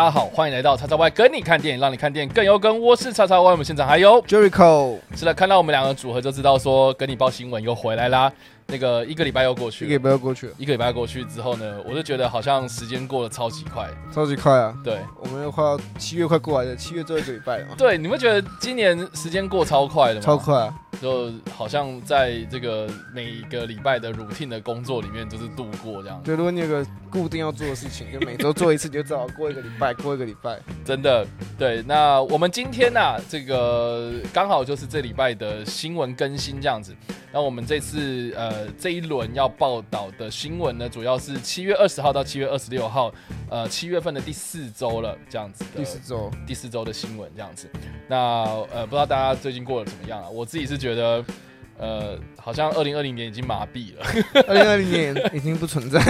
大家好，欢迎来到叉叉 Y 跟你看电影，让你看电影更有梗。我是叉叉 Y，我们现场还有 Jericho，是的，看到我们两个组合就知道说跟你报新闻又回来啦。那个一个礼拜又过去了，一个礼拜又过去了，一个礼拜过去之后呢，我就觉得好像时间过得超级快。超级快啊！对，我们又快要七月快过来了，七月最后一个礼拜了嘛，对，你们觉得今年时间过超快的吗？超快啊！就好像在这个每一个礼拜的 routine 的工作里面，就是度过这样。就如果你有个固定要做的事情，就每周做一次，就至少过一个礼拜，过一个礼拜。真的，对。那我们今天呢、这个刚好就是这礼拜的新闻更新这样子。那我们这次呃这一轮要报道的新闻呢，主要是七月二十号到七月二十六号，呃七月份的第四周了，这样子的。第四周，第四周的新闻这样子。那呃，不知道大家最近过得怎么样啊？我自己是觉得，呃，好像二零二零年已经麻痹了，二零二零年 已经不存在。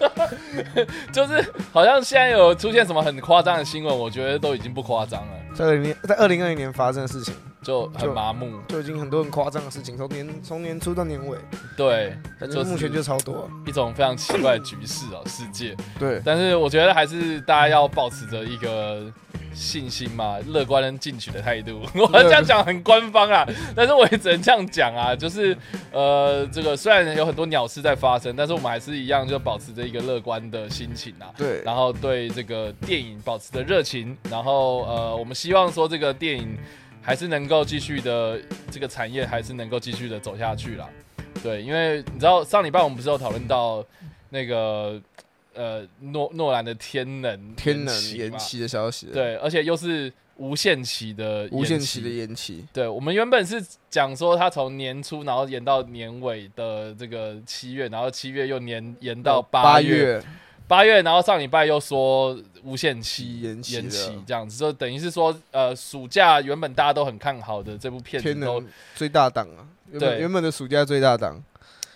就是好像现在有出现什么很夸张的新闻，我觉得都已经不夸张了，在二零年，在二零二零年发生的事情，就很麻木。就已经很多很夸张的事情，从年从年初到年尾，对，反就是正目前就超多啊。一种非常奇怪的局势哦，世界。对，但是我觉得还是大家要保持着一个信心嘛，乐观进取的态度。我这样讲很官方啊，但是我也只能这样讲啊，就是呃，这个虽然有很多鸟事在发生，但是我们还是一样就保持着一个乐观的心情啊。对，然后对这个电影保持着热情，然后呃，我们希望说这个电影还是能够继续的，这个产业还是能够继续的走下去啦。对，因为你知道上礼拜我们不是有讨论到那个呃诺诺兰的天能天能延，期的消息，，对，而且又是无限期的无限期的延期，对，我们原本是讲说他从年初，然后延到年尾的这个七月，然后七月又延延到八月，八月，然后上礼拜又说无限期延期延期了这样子，就等于是说，呃，暑假原本大家都很看好的这部片子天都能最大档啊，原对本原本的暑假最大档，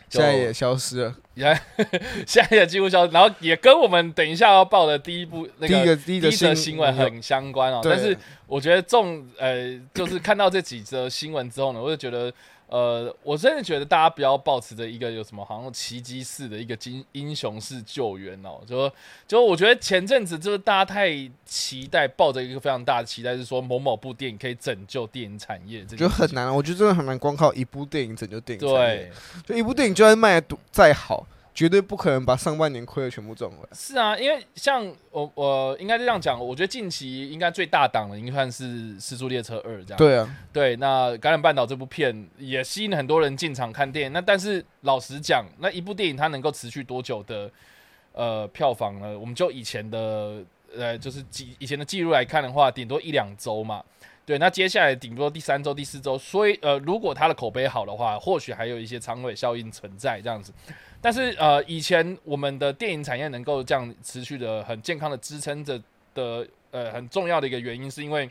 就现在也消失了。也 现在也几乎消失，然后也跟我们等一下要报的第一部那个第一个第一则个新闻很相关哦。但是我觉得重呃，就是看到这几则新闻之后呢，我就觉得。呃，我真的觉得大家不要抱持着一个有什么好像奇迹式的一个英英雄式救援哦，就就我觉得前阵子就是大家太期待，抱着一个非常大的期待，是说某某部电影可以拯救电影产业，这件事情就很难啊，我觉得真的很难，光靠一部电影拯救电影产业。对，就一部电影就算卖的再好，绝对不可能把上半年亏的全部赚回来。是啊，因为像我我应该这样讲，我觉得近期应该最大档的应该算是《失速列车二》这样。对啊，对，那《感染半岛》这部片也吸引了很多人进场看电影。那但是老实讲，那一部电影它能够持续多久的呃票房呢？我们就以前的呃就是记以前的记录来看的话，顶多一两周嘛。对，那接下来顶多第三周、第四周，所以呃，如果它的口碑好的话，或许还有一些长尾效应存在这样子。但是呃，以前我们的电影产业能够这样持续的很健康的支撑着的呃很重要的一个原因，是因为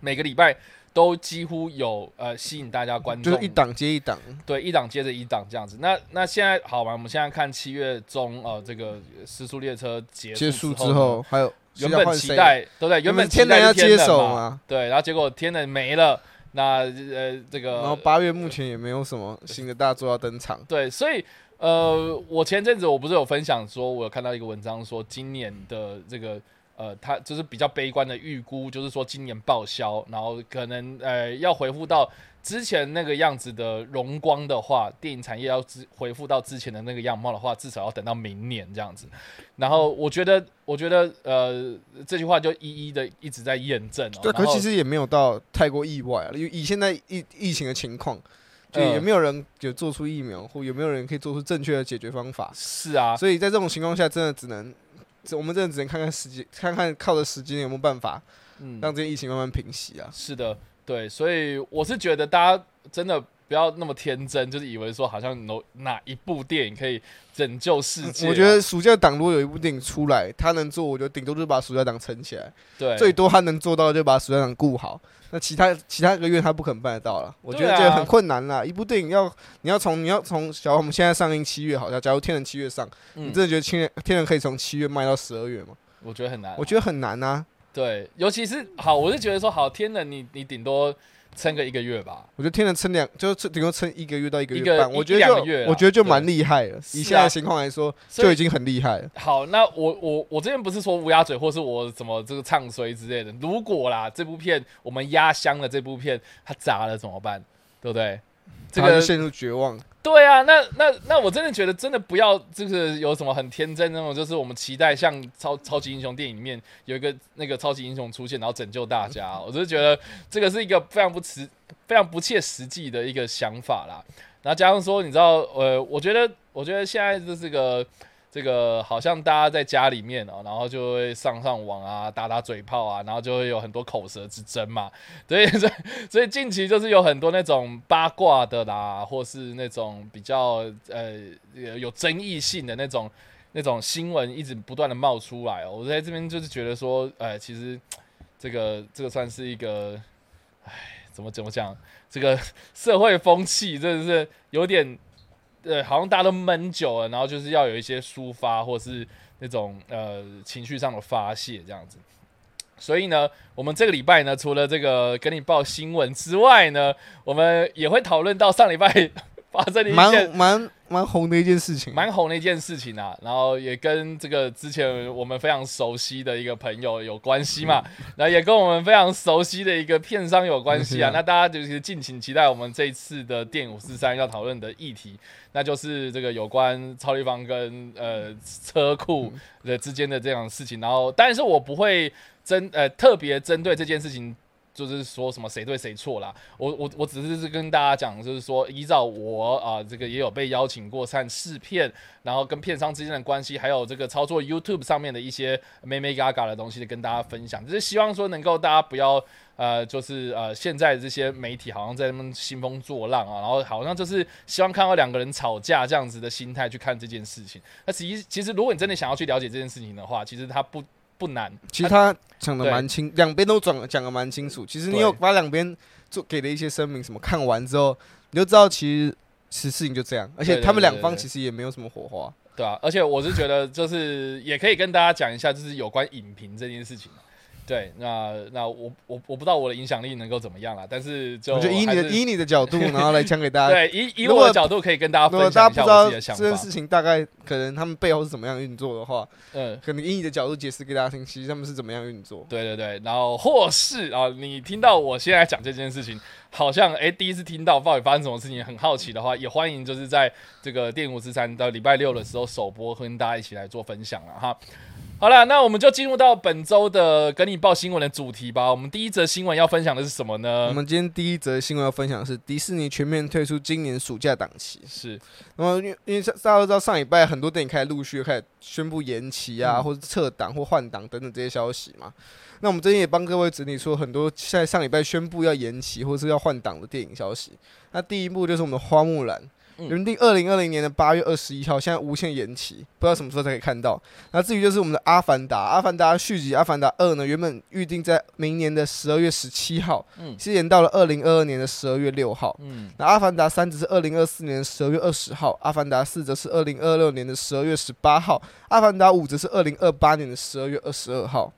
每个礼拜都几乎有呃吸引大家关注，就是一档接一档。对一档接着一档这样子。那那现在好玩，我们现在看七月中呃这个《时速列车》结结束束之后，还有，原本期待对不对？原原本天能要接手嘛，对，然后结果天能没了，那呃这个然后八月目前也没有什么新的大作要登场。对，所以呃，我前阵子我不是有分享说，我有看到一个文章说，今年的这个呃，他就是比较悲观的预估，就是说今年报销，然后可能呃要回复到之前那个样子的荣光的话，电影产业要之恢复到之前的那个样貌的话，至少要等到明年这样子。然后我觉得，我觉得呃这句话就一一的一直在验证哦。对，可其实也没有到太过意外啊，因为以现在疫疫情的情况，就嗯有没有人有做出疫苗，或有没有人可以做出正确的解决方法？是啊，所以在这种情况下，真的只能，我们真的只能看看时间，看看靠着时间有没有办法嗯，让这些疫情慢慢平息啊。是的，对，所以我是觉得大家真的不要那么天真，就是以为说好像哪哪一部电影可以拯救世界啊、我觉得暑假档如果有一部电影出来，他能做，我觉得顶多就是把暑假档撑起来，对，最多他能做到就把暑假档顾好。那其他其他一个月他不可能办得到了，我觉得这个很困难啦。一部电影要你要从你要从，假如我们现在上映七月好像，假如天人七月上，嗯你真的觉得天人天人可以从七月卖到十二月吗？我觉得很难。我觉得很难啊。对，尤其是好，我是觉得说好，天人你你顶多撑个一个月吧。我觉得天能撑两，就是顶多撑一个月到一个月半，我觉得两个月我觉得就蛮厉害了。以现在的情况来说，就已经很厉害了。好，那我我我这边不是说乌鸦嘴，或是我怎么这个唱衰之类的。如果啦，这部片我们压箱了，这部片它砸了怎么办？对不对？这个就陷入绝望。对啊，那那那我真的觉得，真的不要就是有什么很天真那种，就是我们期待像超超级英雄电影里面有一个那个超级英雄出现，然后拯救大家。我就觉得这个是一个非常不实、非常不切实际的一个想法啦。然后加上说，你知道，呃，我觉得，我觉得现在就是个这个好像大家在家里面哦，然后就会上上网啊，打打嘴炮啊，然后就会有很多口舌之争嘛。所以，所以，所以近期就是有很多那种八卦的啦，或是那种比较呃有有争议性的那种那种新闻，一直不断的冒出来、我在这边就是觉得说，呃，其实这个这个算是一个，唉，怎么怎么讲，这个社会风气真的是有点。对，好像大家都闷久了，然后就是要有一些抒发，或是那种呃情绪上的发泄这样子。所以呢，我们这个礼拜呢，除了这个跟你报新闻之外呢，我们也会讨论到上礼拜发生的一件蛮蛮蛮红的一件事情。蛮红的一件事情啊，然后也跟这个之前我们非常熟悉的一个朋友有关系嘛，然后也跟我们非常熟悉的一个片商有关系啊。嗯 那大家就是敬请期待我们这一次的电五四三要讨论的议题，那就是这个有关超立方跟呃车库的之间的这样的事情。然后，但是我不会针呃特别针对这件事情。就是说什么谁对谁错啦，我我我只是是跟大家讲，就是说依照我啊、这个也有被邀请过看试片，然后跟片商之间的关系，还有这个操作 YouTube 上面的一些妹妹嘎嘎的东西，跟大家分享，就是希望说能够大家不要呃，就是呃现在这些媒体好像在那边兴风作浪啊，然后好像就是希望看到两个人吵架这样子的心态去看这件事情。那其实其实如果你真的想要去了解这件事情的话，其实它不不难，其实他讲的蛮清，两边都讲讲的蛮清楚。其实你有把两边做给的一些声明，什么看完之后，你就知道其实其实事情就这样，而且他们两方其实也没有什么火花。对啊，而且我是觉得，就是也可以跟大家讲一下，就是有关影评这件事情。对，那那我我我不知道我的影响力能够怎么样啦，但是就我就以你的以你的角度，然后来讲给大家。对以以我的角度可以跟大家分享一下我自己的想法。这件事情大概可能他们背后是怎么样运作的话，嗯，可能以你的角度解释给大家听，其实他们是怎么样运作。对对对，然后或是啊，你听到我现在讲这件事情，好像哎第一次听到到底发生什么事情，很好奇的话，也欢迎就是在这个电五十三到礼拜六的时候首播，跟大家一起来做分享了哈。好了，那我们就进入到本周的跟你报新闻的主题吧。我们第一则新闻要分享的是什么呢我？们今天第一则新闻要分享的是迪士尼全面退出今年暑假档期。是那么因为因为大家都知道上礼拜很多电影开始陆续开始宣布延期啊，嗯或者撤档或换档等等这些消息嘛。那我们这边也帮各位整理出很多现在上礼拜宣布要延期或是要换档的电影消息。那第一部就是我们的《花木兰》，嗯原定二零二零年的八月二十一号，现在无限延期，不知道什么时候才可以看到。那至于就是我们的《阿凡达》，《阿凡达》续集《阿凡达二》呢，原本预定在明年的十二月十七号，嗯是延到了二零二二年的十二月六号。嗯那《阿凡达三》则是二零二四年十二月二十号，《阿凡达四》则是二零二六年的十二月十八号，《阿凡达五》则是二零二八年的十二月二十二号。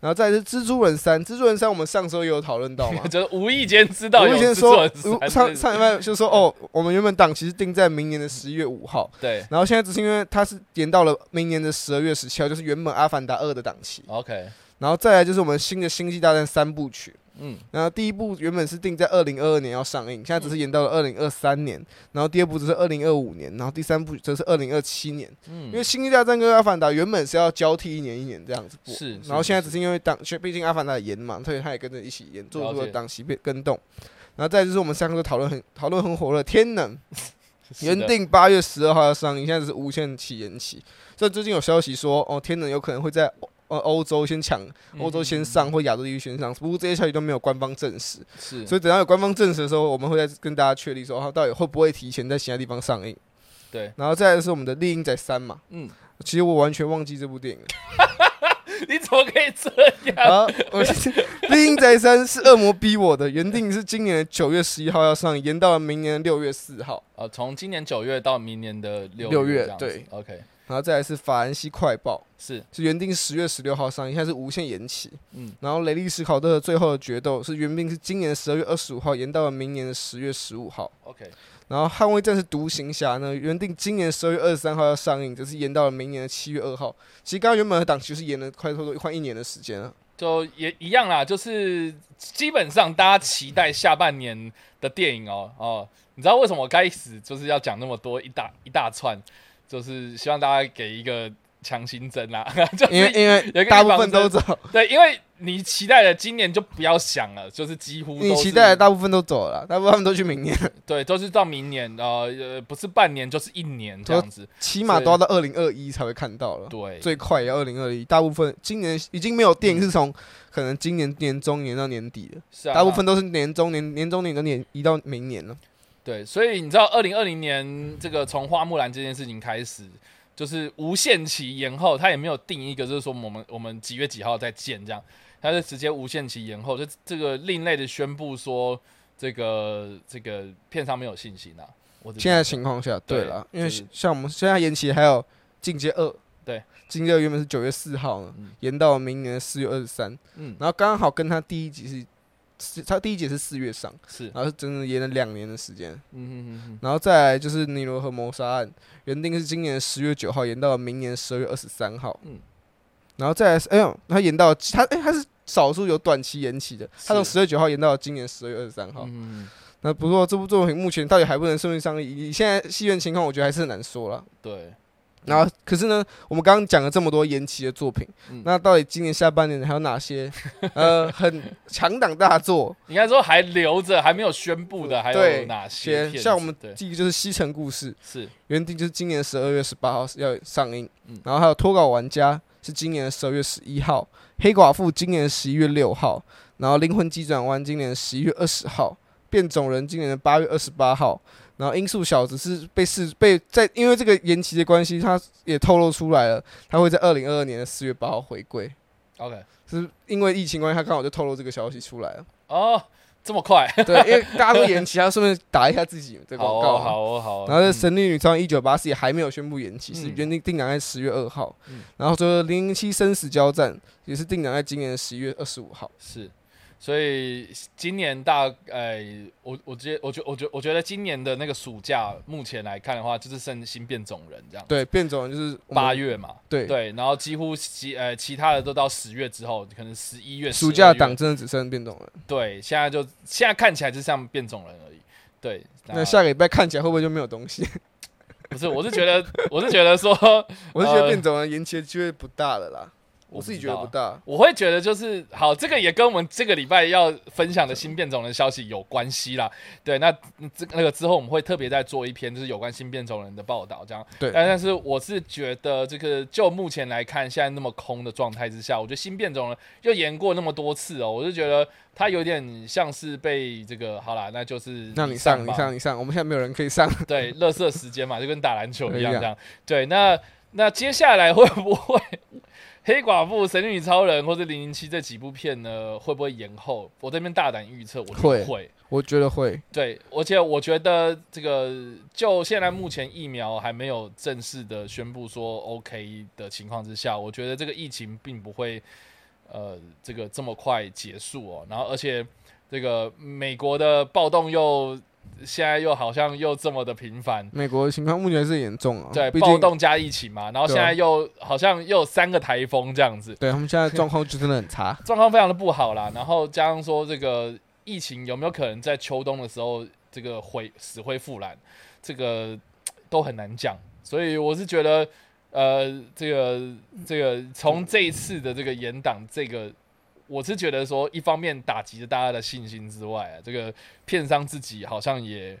然后再来是《蜘蛛人三》，《蜘蛛人三》我们上周也有讨论到嘛，就是无意间知道我有制以前说上上礼拜就说哦，我们原本档期是定在明年的十一月五号，对然后现在只是因为它是延到了明年的十二月十七号，就是原本《阿凡达二》的档期。，OK，然后再来就是我们新的《星际大战》三部曲，嗯然后第一部原本是定在二零二二年要上映，现在只是延到了二零二三年，然后第二部只是二零二五年，然后第三部则是二零二七年。因为嗯，《星际大战》跟《阿凡达》原本是要交替一年一年这样子播，是，然后现在只是是因为档，毕竟《阿凡达》延嘛，所以他也跟着一起延，做出了档期变更动。然后再就是我们三个都讨论很讨论很火热，《天能 》原定八月十二号要上映，现在只是无限期延期。所以最近有消息说，哦，《天能》有可能会在呃欧洲先抢，欧洲先上或亚洲地区先上，不过这些消息都没有官方证实。是，所以等到有官方证实的时候，我们会再跟大家确立说，它到底会不会提前在其他地方上映。对，然后再来是我们的《猎鹰仔三》嘛，嗯，其实我完全忘记这部电影了。你怎么可以这样？啊，我是《猎鹰仔三》是恶魔逼我的，原定是今年的九月十一号要上映，延到了明年的六月四号。呃，从今年九月到明年的六六月对，OK，然后再来是法兰西快报，是，是原定十月十六号上映，现在是无限延期。嗯，然后雷利史考特的最后的决斗是原定是今年十二月二十五号，延到了明年的十月十五号。OK，然后捍卫战士独行侠呢，原定今年十二月二十三号要上映，就是延到了明年的七月二号。其实刚刚原本的档期是延了快差不多快一年的时间了。就也一样啦，就是基本上大家期待下半年的电影哦哦，你知道为什么我开始就是要讲那么多一大一大串，就是希望大家给一个强心针啦，就是因为因为大部分都走，对，因为你期待的今年就不要想了，就是几乎是你期待的大部分都走了，大部分都去明年，对，都是到明年呃呃不是半年就是一年这样子，起码都要到二零二一才会看到了。对，最快也要二零二一，大部分今年已经没有电影是从可能今年年中年到年底了，是啊，大部分都是年中年年中年跟年移到明年了。对，所以你知道，二零二零年这个从花木兰这件事情开始，就是无限期延后，他也没有定一个，就是说我们我们几月几号再见这样，他就直接无限期延后，就这个另类的宣布说，这个这个片商没有信心啊。我只现在情况下，对对了，因为像我们现在延期还有《进阶二》，对，《进阶二》原本是九月四号呢嗯，延到明年四月二十三，嗯然后刚好跟他第一集是。是他第一节是四月上，是然后是真的延了两年的时间，嗯嗯嗯嗯然后再来就是尼罗河谋杀案，原定是今年十月九号，延到了明年十二月二十三号。嗯然后再来，哎呦，他延到他哎、他是少数有短期延期的，他从十月九号延到了今年十二月二十三号。嗯，那不过这部作品目前到底还不能顺利上映，以现在戏院情况，我觉得还是很难说了。对，然后，可是呢，我们刚刚讲了这么多延期的作品，嗯那到底今年下半年还有哪些 呃很强档大作？应该说还留着还没有宣布的，还有对哪些片子？像我们对第一个就是《西城故事》，是原定就是今年十二月十八号要上映，嗯然后还有脱稿玩家是今年的十二月十一号，黑寡妇今年十一月六号，然后灵魂急转弯今年十一月二十号，变种人今年的八月二十八号，然后音速小子是被视被在因为这个延期的关系，他也透露出来了，他会在二零二二年的四月八号回归，OK 是因为疫情关系，他刚好就透露这个消息出来了。哦，这么快，对，因为大家都延期，他顺便打一下自己的广告好。哦好哦好哦，然后神力女超人一九八四》也还没有宣布延期，是嗯原定定档在十月二号。嗯然后说《零零七生死交战》也是定档在今年的十一月二十五号。是，所以今年大呃，我我觉我觉我觉我觉得今年的那个暑假，目前来看的话，就是剩新变种人这样，对，变种人就是八月嘛，对。对，然后几乎其呃其他的都到十月之后，可能十一月、暑假档，真的只剩变种人。对，现在就现在看起来就像变种人而已，对，那下个礼拜看起来会不会就没有东西？不是，我是觉得 我是觉得说，我是觉得呃变种人延期的机会不大了啦，我我自己觉得不大。我会觉得就是好，这个也跟我们这个礼拜要分享的新变种人消息有关系啦。对，那这那个之后我们会特别再做一篇，就是有关新变种人的报道，这样。对但但是我是觉得这个就目前来看，现在那么空的状态之下，我觉得新变种人又延过那么多次哦，我就觉得他有点像是被这个好啦，那就是那你上，吧你上，你上，我们现在没有人可以上。对，乐色时间嘛，就跟打篮球一样这 样。对，那那接下来会不会黑寡妇、神女超人或者零零七这几部片呢？会不会延后？我这边大胆预测，我会。我觉得会，对，而且我觉得这个就现在目前疫苗还没有正式的宣布说 OK 的情况之下，我觉得这个疫情并不会呃这个这么快结束哦。然后而且这个美国的暴动又现在又好像又这么的频繁，美国的情况目前是严重啊。对，暴动加疫情嘛，然后现在又好像又有三个台风这样子，对他们现在状况就真的很差。状况非常的不好啦。然后加上说这个疫情有没有可能在秋冬的时候这个恢死灰复燃，这个都很难讲。所以我是觉得，呃，这个这个从这一次的这个严党，这个我是觉得说，一方面打击了大家的信心之外啊，这个片商自己好像也。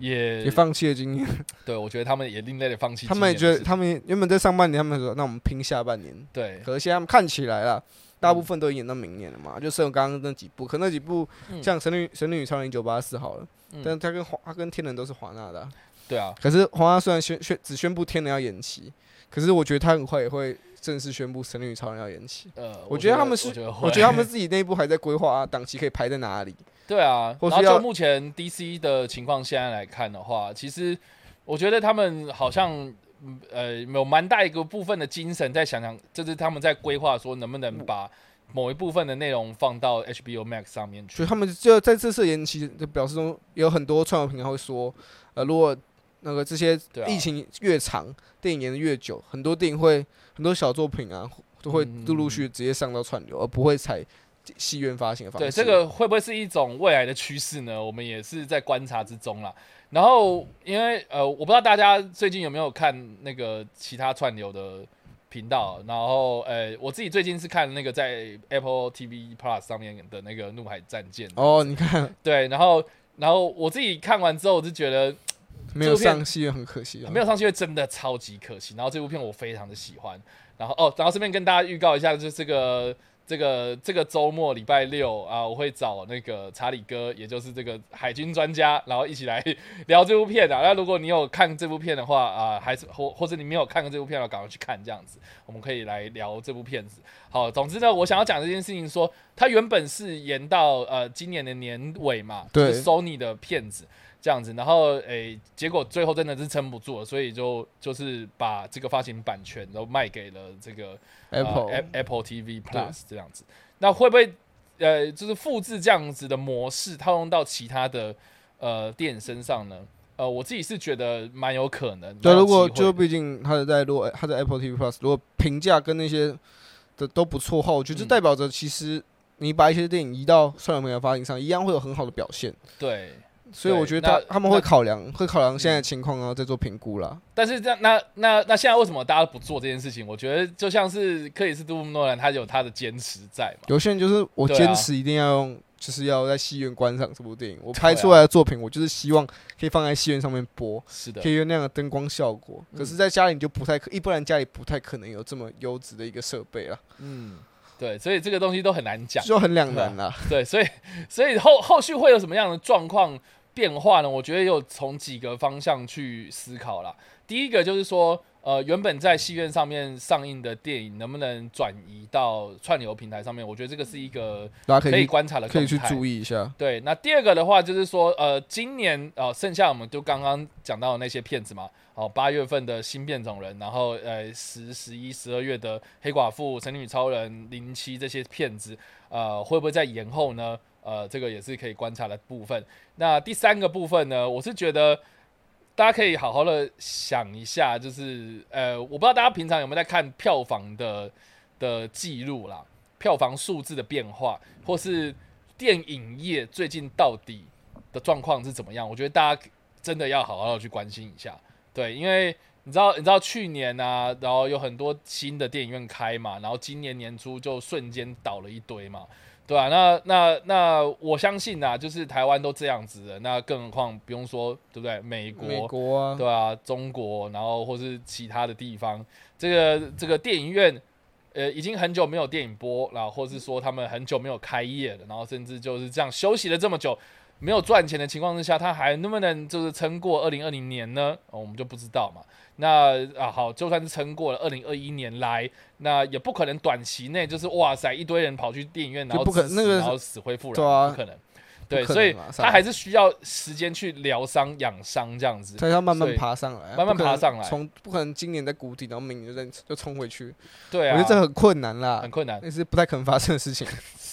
也也放弃了经验，对，我觉得他们也另类的放弃他们也觉得，他们原本在上半年，他们说那我们拼下半年，对。可是现在他们看起来啦，大部分都演到明年了嘛，就剩刚刚那几部，可那几部嗯。像《神女神女与超人一九八四》好了，嗯。但他跟华他跟天人都是华纳的啊、对啊，可是华纳虽然宣宣只宣布天人要延期，可是我觉得他很快也会正式宣布神女与超人要延期。呃，我觉得他们是我觉得他们自己内部还在规划啊，档期可以排在哪里。对啊，或是要然后就目前 DC 的情况现在来看的话，其实我觉得他们好像嗯呃有蛮大一个部分的精神在想想，就是他们在规划说能不能把某一部分的内容放到 HBO Max 上面去所以。他们就在这次延期的表示中，有很多串流平台会说，呃，如果那个这些疫情越长，电影延的越久，很多电影会很多小作品啊，都会嗯陆陆续续直接上到串流，而不会采戏院发行的方式。对，这个会不会是一种未来的趋势呢？我们也是在观察之中啦。然后，因为呃，我不知道大家最近有没有看那个其他串流的频道，然后呃，我自己最近是看那个在 Apple TV Plus 上面的那个《怒海战舰》哦，你看对，然后然后我自己看完之后，我就觉得没有上戏院很可惜啊，没有上去会真的超级可惜。然后这部片我非常的喜欢。然后哦，然后顺便跟大家预告一下，就是这个这个这个周末礼拜六啊，我会找那个查理哥，也就是这个海军专家，然后一起来聊这部片啊。那如果你有看这部片的话啊，还是或或者你没有看过这部片的话，赶快去看这样子，我们可以来聊这部片子。好，总之呢，我想要讲这件事情说，它原本是延到呃今年的年尾嘛，对就是 Sony 的片子。这样子，然后诶、结果最后真的是撑不住了，所以就就是把这个发行版权都卖给了这个 Apple Apple TV Plus 这样子。那会不会呃，就是复制这样子的模式套用到其他的呃电影身上呢？呃，我自己是觉得蛮有可能。对，如果就毕竟它的在如果它在 Apple TV Plus 如果评价跟那些的都不错的话，我觉得这嗯代表着其实你把一些电影移到串流平台发行上，一样会有很好的表现。对，所以我觉得他他们会考量，会考量现在情况，然后再做评估啦。但是这样，那那那现在为什么大家不做这件事情？我觉得就像是克里斯杜诺兰，他有他的坚持在嘛。有些人就是我坚持一定要用，就是要在戏院观赏这部电影。我拍出来的作品，我就是希望可以放在戏院上面播，是的可，以用那样的灯光效果。嗯可是，在家里你就不太可，一般人家里不太可能有这么优质的一个设备啦，嗯，对，所以这个东西都很难讲。就很两难啦。对，所以所以后后续会有什么样的状况变化呢？我觉得有从几个方向去思考啦。第一个就是说，呃，原本在戏院上面上映的电影能不能转移到串流平台上面？我觉得这个是一个可以大家可以观察的可以去注意一下。对，那第二个的话就是说，呃，今年呃，剩下我们就刚刚讲到的那些片子嘛，哦，八月份的新变种人，然后呃，十、十一、十二月的黑寡妇、神女超人、零七这些片子，呃，会不会在延后呢？呃，这个也是可以观察的部分。那第三个部分呢，我是觉得大家可以好好的想一下，就是呃，我不知道大家平常有没有在看票房的的记录啦，票房数字的变化，或是电影业最近到底的状况是怎么样？我觉得大家真的要好好的去关心一下。对，因为你知道，你知道去年啊，然后有很多新的电影院开嘛，然后今年年初就瞬间倒了一堆嘛，对啊，那那那我相信啊，就是台湾都这样子的，那更何况不用说，对不对？美国，美国啊，对啊，中国，然后或是其他的地方，这个这个电影院，呃，已经很久没有电影播，了或是说他们很久没有开业了，然后甚至就是这样休息了这么久，没有赚钱的情况之下，他还能不能就是撑过二零二零年呢？哦，我们就不知道嘛。那啊好，就算是撑过了二零二一年来，那也不可能短期内就是哇塞一堆人跑去电影院，然后不可能那个死然后死灰复燃，对啊不可能。对，所以他还是需要时间去疗伤养伤这样子。所以要慢慢爬上来啊，慢慢爬上来从不可能今年在谷底，然后明年就再就冲回去。对啊，我觉得这很困难啦很，困难。那是不太可能发生的事情。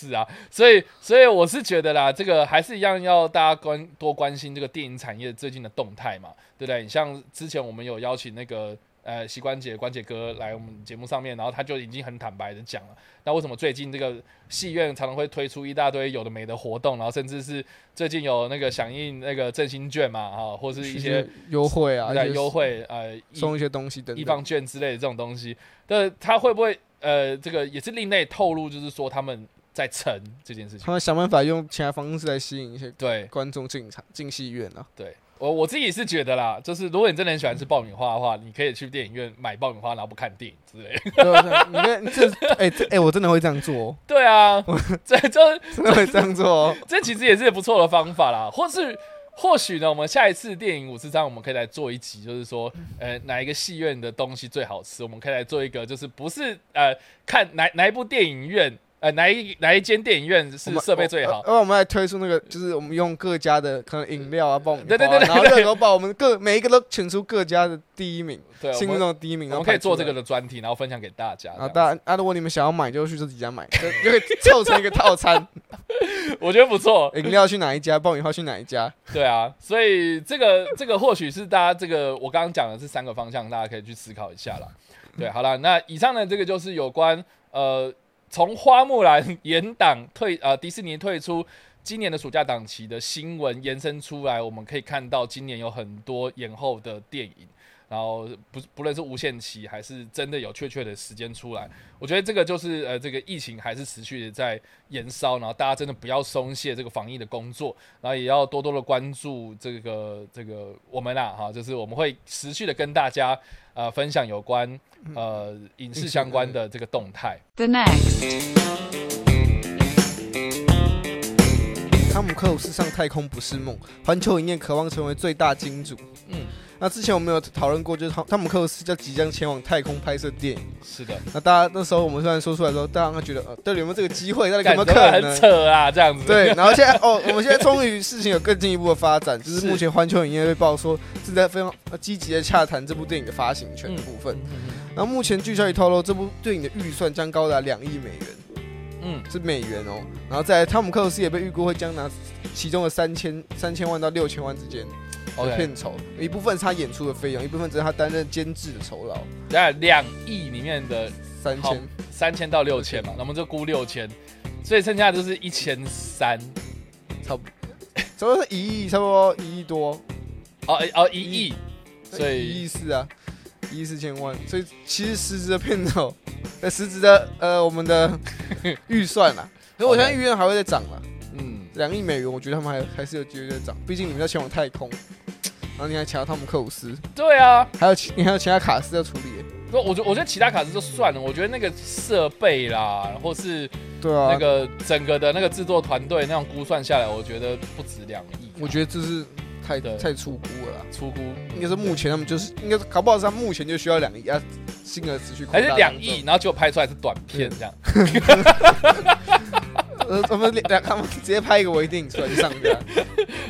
是啊，所以所以我是觉得啦，这个还是一样要大家关多关心这个电影产业最近的动态嘛，对不对？你像之前我们有邀请那个呃膝关节关节哥来我们节目上面，然后他就已经很坦白的讲了，那为什么最近这个戏院常常会推出一大堆有的没的活动，然后甚至是最近有那个响应那个振兴券嘛，哈，或是一些优惠啊，对优惠呃送一些东西等一等。方券之类的这种东西，那他会不会呃这个也是另类透露，就是说他们在撑这件事情他。们想办法用其他方式来吸引一些对观众进场进戏院啊。对，我我自己是觉得啦，就是如果你真的很喜欢吃爆米花的话，你可以去电影院买爆米花，然后不看电影之类的。对对，你看这 哎这哎，我真的会这样做哦，对啊，这就真的会这样做哦。这其实也是不错的方法啦，或是。或许呢，我们下一次电影五四三，我们可以来做一集，就是说，呃，哪一个戏院的东西最好吃，我们可以来做一个，就是不是呃看哪哪一部电影院呃，哪一哪一间电影院是设备最好？要不然我们来推出那个，就是我们用各家的可能饮料啊、爆米花啊，对对对对然后热狗堡，我们各每一个都选出各家的第一名，对，心目中的第一名，然后可以做这。个的专题，然后分享给大家。然后这样大家啊，如果你们想要买，就去这几家买，就就可以凑成一个套餐。我觉得不错。饮料去哪一家，爆米花去哪一家？对啊，所以这个这个或许是大家这个我刚刚讲的是三个方向，大家可以去思考一下啦。对，好了，那以上呢这个就是有关呃从花木兰延档退呃迪士尼退出今年的暑假档期的新闻延伸出来，我们可以看到今年有很多延后的电影。然后不不论是无限期还是真的有确切的时间出来，我觉得这个就是呃这个疫情还是持续的在延烧，然后大家真的不要松懈这个防疫的工作，然后也要多多的关注这个这个我们啦哈，就是我们会持续的跟大家呃分享有关呃影视相关的这个动态。The next. 汤姆克鲁斯上太空不是梦，环球影业渴望成为最大金主。嗯，那之前我们有讨论过，就是汤汤姆克鲁斯要即将前往太空拍摄电影。是的，那大家那时候我们虽然说出来的时候，大家会觉得呃，到底有没有这个机会？到底有感觉没有可很能？扯啊，这样子。对，然后现在哦，我们现在终于事情有更进一步的发展，就是是目前环球影业被报说正在非常呃积极的洽谈这部电影的发行权的部分。然后目前据消息透露，这部电影的预算将高达两亿美元，嗯，是美元哦。然后在汤姆克鲁斯也被预估会将拿其中的三千三千万到六千万之间的 OK，片酬，一部分是他演出的费用，一部分只是他担任监制的酬劳，那两亿里面的三千。三千到六千嘛，那我们就估六千，所以剩下就是一千三。差不差不多是一亿，差不多一亿多，哦诶哦，一亿，所以一亿四啊，一亿四千万，所以其实实质的片酬，呃，实质的呃我们的预算啦，可是我相信预算还会再涨啦，嗯，两亿美元，我觉得他们还还是有机会再涨，毕竟你们要前往太空，然后你还抢到汤姆克鲁斯，对啊，还有其你还有其他卡斯要处理。耶，不，我觉我觉得其他卡司就算了，我觉得那个设备啦，或是对啊，那个整个的那个制作团队那样估算下来，我觉得不止两亿。我觉得这是太对。太出估了。啦。出估应该是目前他们就是应该是搞不好是他目前就需要两亿啊，金额持续扩大还是两亿，然后结果拍出来是短片这样。呃，我们两他们直接拍一个微电影出来就上架。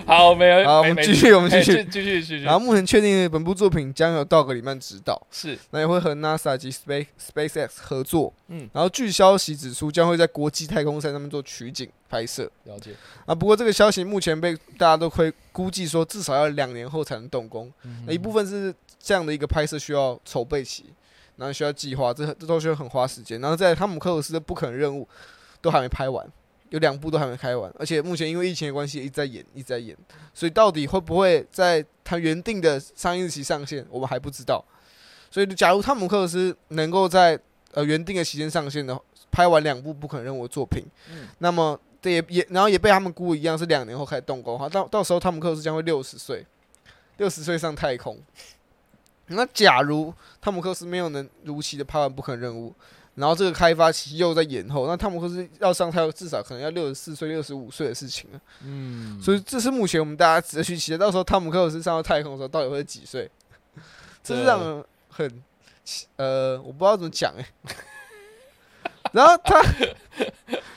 好，没有，好，我们继续，我们继哎续。继续继续然。后目前确定本部作品将由道格里曼执导，是那也会和 NASA 及 Space SpaceX 合作。嗯然后据消息指出，将会在国际太空站上面做取景拍摄。了解，啊，不过这个消息目前被大家都会估计说，至少要两年后才能动工。嗯那一部分是这样的一个拍摄需要筹备期，然后需要计划，这这都需要很花时间。然后在汤姆克鲁斯的不可能任务都还没拍完，有两部都还没开完，而且目前因为疫情的关系一直在演，一直在演，所以到底会不会在他原定的上映日期上线，我们还不知道。所以假如汤姆克鲁斯能够在呃原定的期间上线的，拍完两部不可能任务的作品，嗯那么这也也然后也被他们估一样是两年后开始动工，哈到到时候汤姆克鲁斯将会六十岁，六十岁上太空。那假如汤姆克鲁斯没有能如期的拍完不可能任务，然后这个开发期又在延后，那汤姆克鲁斯要上太空至少可能要六十四岁、六十五岁的事情了。嗯，所以这是目前我们大家值得去期待，到时候汤姆克鲁斯上到太空的时候到底会是几岁？这是让人很呃，我不知道怎么讲哎、然后他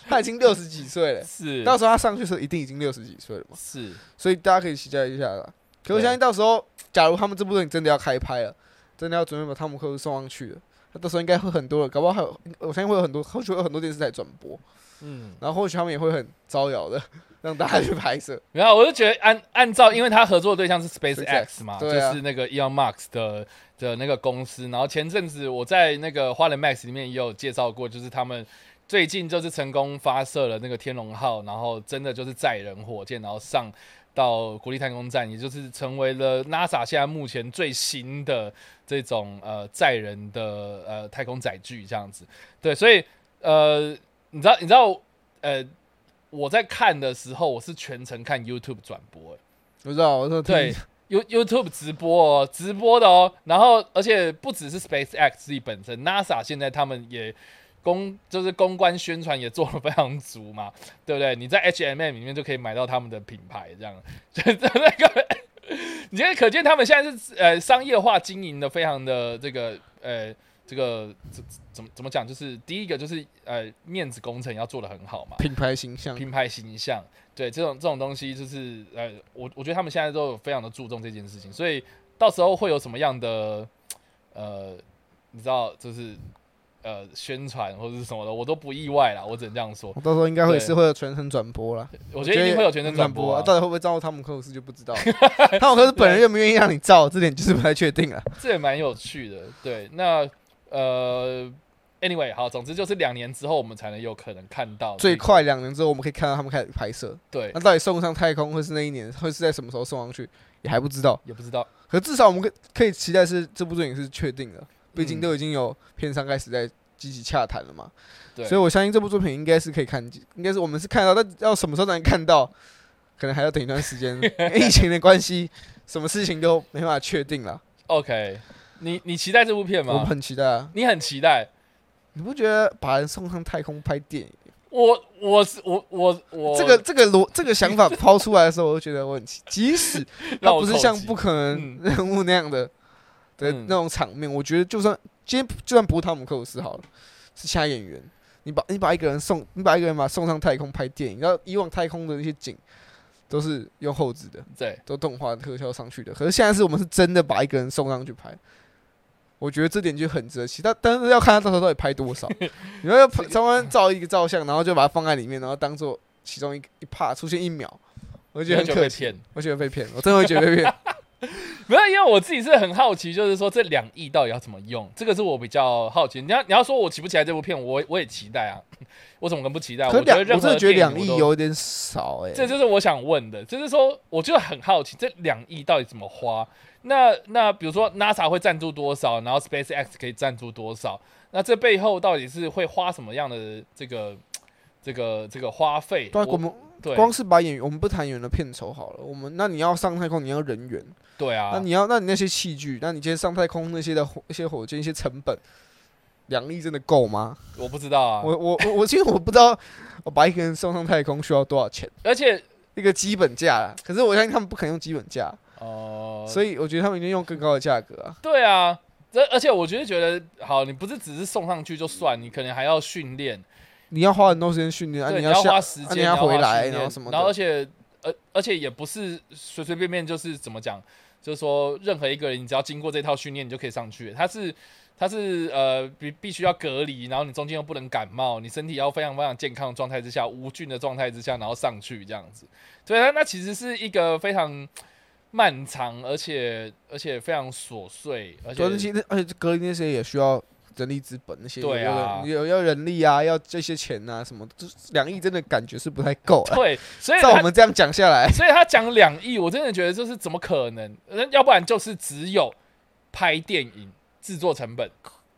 他已经六十几岁了，是到时候他上去的时候一定已经六十几岁了嘛，是所以大家可以期待一下啦。可我相信到时候，假如他们这部电影真的要开拍了，真的要准备把汤姆克鲁斯送上去了，那到时候应该会很多人，搞不好还有，我相信会有很多，或许会有很多电视台转播，嗯。然后或许他们也会很招摇的 让大家去拍摄。然后我就觉得按按照，因为他合作的对象是 SpaceX SpaceX，嘛，对啊就是那个 Elon Musk 的的那个公司。然后前阵子我在那个花莲 Max 里面也有介绍过，就是他们最近就是成功发射了那个天龙号，然后真的就是载人火箭，然后上到国立太空站，也就是成为了 NASA 现在目前最新的这种呃载人的呃太空载具这样子。对，所以呃，你知道你知道呃。我在看的时候，我是全程看 YouTube 转播的，我知道，我说对，You YouTube 直播哦，直播的哦。然后，而且不只是 SpaceX 自己本身，NASA 现在他们也公就是公关宣传也做的非常足嘛，对不对？你在 H M M 里面就可以买到他们的品牌，这样，就是那个，你觉得可见他们现在是呃商业化经营的非常的这个呃这个怎怎么怎么讲？就是第一个就是呃面子工程要做的很好嘛，品牌形象，品牌形象，对这种这种东西，就是呃，我我觉得他们现在都有非常的注重这件事情，所以到时候会有什么样的呃，你知道，就是呃宣传或者是什么的，我都不意外啦，我只能这样说。我到时候应该会是会有全程转播啦。我觉得一定会有全程转播、啊，啊，到底会不会照汤姆克鲁斯就不知道了。汤姆克鲁斯本人愿不愿意让你照，这点就是不太确定了。这也蛮有趣的。对，那呃，anyway，好，总之就是两年之后我们才能有可能看到这个最快两年之后，我们可以看到他们开始拍摄。对那，到底送上太空会是那一年，会是在什么时候送上去，也还不知道。也不知道。可至少我们可可以期待是这部电影是确定的，毕竟嗯都已经有片商开始在积极洽谈了嘛。对，所以我相信这部作品应该是可以看，应该是我们是看到，但要什么时候才能看到，可能还要等一段时间。疫情的关系，什么事情都没办法确定了。OK，你你期待这部片吗我？很期待啊！你很期待。你不觉得把人送上太空拍电影，我我是我我我这个这个逻这个想法抛出来的时候，我就觉得我很奇，即使 它不是像不可能任务那样的的嗯那种场面，我觉得就算今天就算不是汤姆克鲁斯好了，是其他演员，你把你把一个人送，你把一个人把他送上太空拍电影，然后以往太空的那些景都是用后置的，对都动画特效上去的，可是现在是我们是真的把一个人送上去拍。我觉得这点就很值得期待，但是要看他到时候到底拍多少。你要要拍专门照一个照相，然后就把它放在里面，然后当做其中一一 part 出现一秒，我就觉得很可骗。我觉得被骗，我真的会觉得被骗。没有，因为我自己是很好奇，就是说这两亿到底要怎么用，这个是我比较好奇。你要你要说我起不起来这部片，我我也期待啊，我怎么可能不期待？可，我觉得任何我真的觉得两亿有点少哎、这就是我想问的，就是说，我就很好奇，这两亿到底怎么花？那那比如说 NASA 会赞助多少，然后 SpaceX 可以赞助多少？那这背后到底是会花什么样的这个这个这个花费？对啊，我们对。光是把演员，我们不谈演员的片酬好了，我们那你要上太空，你要人员，对啊，那你要那你那些器具，那你今天上太空那些的 火一些火箭一些成本，两亿真的够吗？我不知道啊，我我我我其实我不知道，我把一个人送上太空需要多少钱，而且一个基本价啦。可是我相信他们不可能用基本价，哦、所以我觉得他们一定用更高的价格啊。对啊，这而且我觉得觉得好，你不是只是送上去就算，你可能还要训练，你要花很多时间训练，你要花时间，啊你要回来然后什么的然后而且而而且也不是随随便便就是怎么讲，就是说任何一个人你只要经过这套训练，你就可以上去。他是他是呃必必须要隔离，然后你中间又不能感冒，你身体要非常非常健康的状态之下，无菌的状态之下，然后上去这样子。对啊，那其实是一个非常漫长，而且而且非常琐碎，而且而且隔离那些也需要人力资本，那些对啊有有要人力啊，要这些钱啊什么，就是两亿真的感觉是不太够了。对，所以照我们这样讲下来，所以他讲两亿，我真的觉得这是怎么可能？那要不然就是只有拍电影制作成本，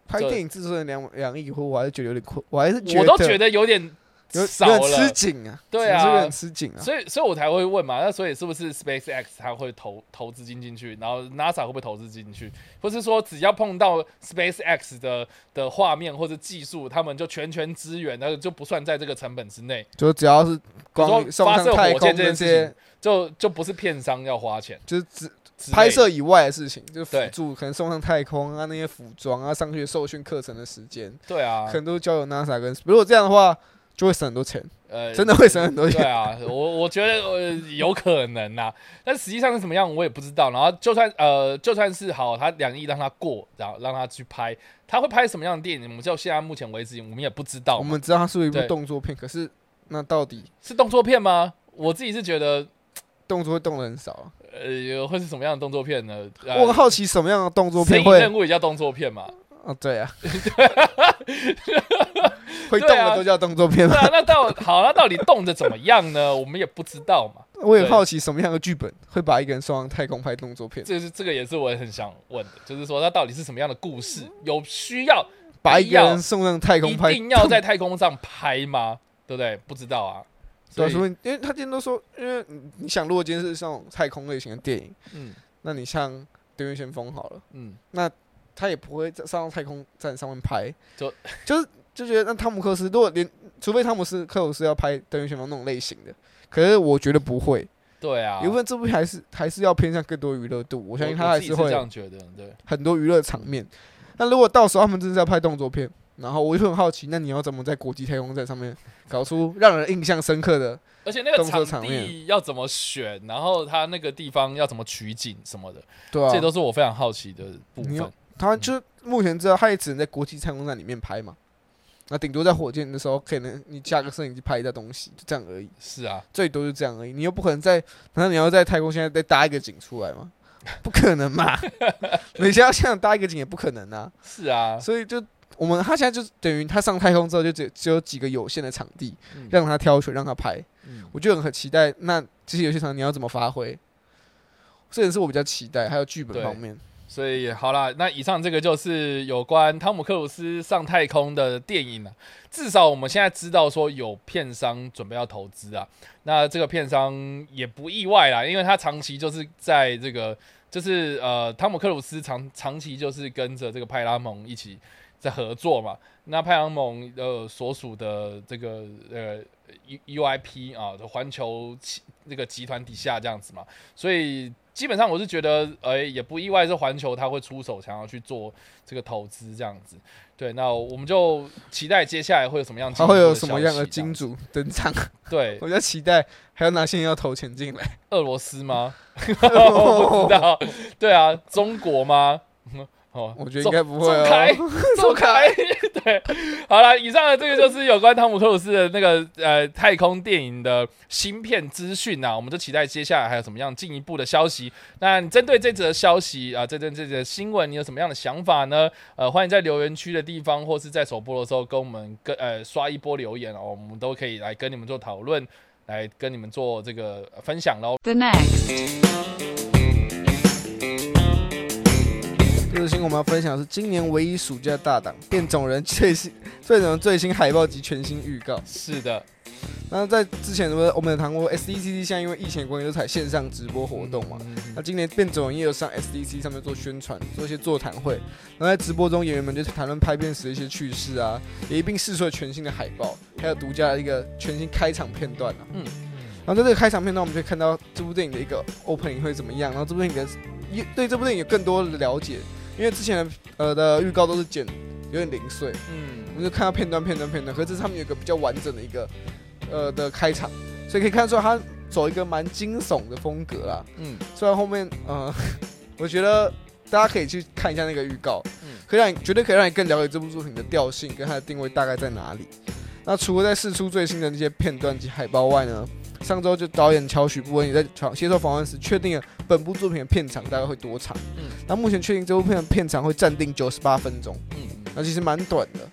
拍电影制作成两两亿，我还是觉得有点困，我还是觉我都觉得有点有少有点吃。紧啊，对啊有点吃紧啊。所以，所以我才会问嘛。那所以是不是 SpaceX 它会投投资金进去，然后 NASA 会不会投资进去，或是说只要碰到 SpaceX 的的画面或者技术，他们就全权支援，那就不算在这个成本之内，就只要是光发射火箭这些情，，就就不是片商要花钱就是只拍摄以外的事情，就是辅助，可能送上太空啊那些服装啊，上去受训课程的时间，对啊可，能都交由 NASA 跟。如果这样的话，就会省很多钱，呃，真的会省很多钱。对啊，我我觉得呃有可能呐、但实际上是怎么样我也不知道。然后就算呃就算是好，他两亿让他过，然后让他去拍，他会拍什么样的电影？我们就现在目前为止我们也不知道。我们知道它是一部动作片，可是那到底是动作片吗？我自己是觉得 动作会动的很少啊。呃会是什么样的动作片呢？呃我很好奇什么样的动作片会任务也叫动作片嘛？哦，对啊，会动的都叫动作片吗？对啊，那到好，那到底动的怎么样呢？我们也不知道嘛。我也好奇什么样的剧本会把一个人送上太空拍动作片，这是这个也是我很想问的，就是说他到底是什么样的故事？有需要把一个人送上太空拍，一定要在太空上拍吗？对不对？不知道啊。所以因为他今天都说，因为你你想，如果今天是像那种太空类型的电影，嗯那你像《对面先锋》好了，嗯，他也不会在上到太空站上面拍，就 就是就觉得那汤姆克斯如果连，除非汤姆斯克鲁斯要拍《登月先锋》那种类型的，可是我觉得不会，对啊，一部分这部片还是还是要偏向更多娱乐度，我我相信他还是会这样觉得，对，很多娱乐场面。那如果到时候他们真的是要拍动作片，然后我就很好奇，那你要怎么在国际太空站上面搞出让人印象深刻的？而且那个场场面地要怎么选，然后他那个地方要怎么取景什么的，对啊，这都是我非常好奇的部分。他就目前知道，他也只能在国际太空站里面拍嘛。那顶多在火箭的时候，可能你架个摄影机拍一下东西，就这样而已，是啊，最多就这样而已。你又不可能在，难道你要在太空现在再搭一个景出来吗？不可能嘛！你现在想搭一个景也不可能啊。是啊，所以就我们他现在就等于他上太空之后，就只只有几个有限的场地嗯让他挑选，让他拍。嗯我就很期待，那这些游戏场你要怎么发挥？这也是我比较期待，还有剧本方面。所以好啦，那以上这个就是有关汤姆克鲁斯上太空的电影了。至少我们现在知道说有片商准备要投资啊，那这个片商也不意外啦，因为他长期就是在这个，就是呃，汤姆克鲁斯长长期就是跟着这个派拉蒙一起在合作嘛。那派拉蒙呃所属的这个呃 U UIP 啊，环球那个集团底下这样子嘛，所以基本上我是觉得，呃，也不意外是环球他会出手想要去做这个投资这样子。对，那我们就期待接下来会有什么样的他会有什么样的金主登场？对，我比较期待，还有哪些人要投钱进来？俄罗斯吗？我不知道。对啊，中国吗？哦，我觉得应该不会走开哦。，走开。对，好了，以上的这个就是有关汤姆克鲁斯的那个呃太空电影的芯片资讯啊，我们就期待接下来还有什么样进一步的消息。那你针对这则消息啊，这则这则新闻，你有什么样的想法呢？呃，欢迎在留言区的地方，或是在首播的时候跟我们跟呃刷一波留言哦，我们都可以来跟你们做讨论，来跟你们做这个呃分享喽。The next. 这个新闻我们要分享的是今年唯一暑假大档《变种人》最新、最种人最新海报及全新预告。是的，那在之前我们我们有谈过，SDCC 现在因为疫情的关系都采线上直播活动嘛。嗯那今年变种人也有上 SDC 上面做宣传，做一些座谈会，然后在直播中演员们就谈论拍片时的一些趣事啊，也一并试出了全新的海报，还有独家的一个全新开场片段啊。嗯然后在这个开场片段，我们就可以看到这部电影的一个 opening 会怎么样，然后这部电影的也对这部电影有更多的了解，因为之前的呃的预告都是剪有点零碎，嗯。我嗯们就看到片段片段片段，可是他们有一个比较完整的一个呃的开场，所以可以看出来他走一个蛮惊悚的风格啦。嗯。虽然后面呃，我觉得大家可以去看一下那个预告，嗯。可以让你绝对可以让你更了解这部作品的调性跟它的定位大概在哪里。那除了在试出最新的那些片段及海报外呢，上周就导演乔许布恩也在访接受访问时确定了本部作品的片长大概会多长。嗯那目前确定这部片的片长会暂定九十八分钟，嗯那其实蛮短的。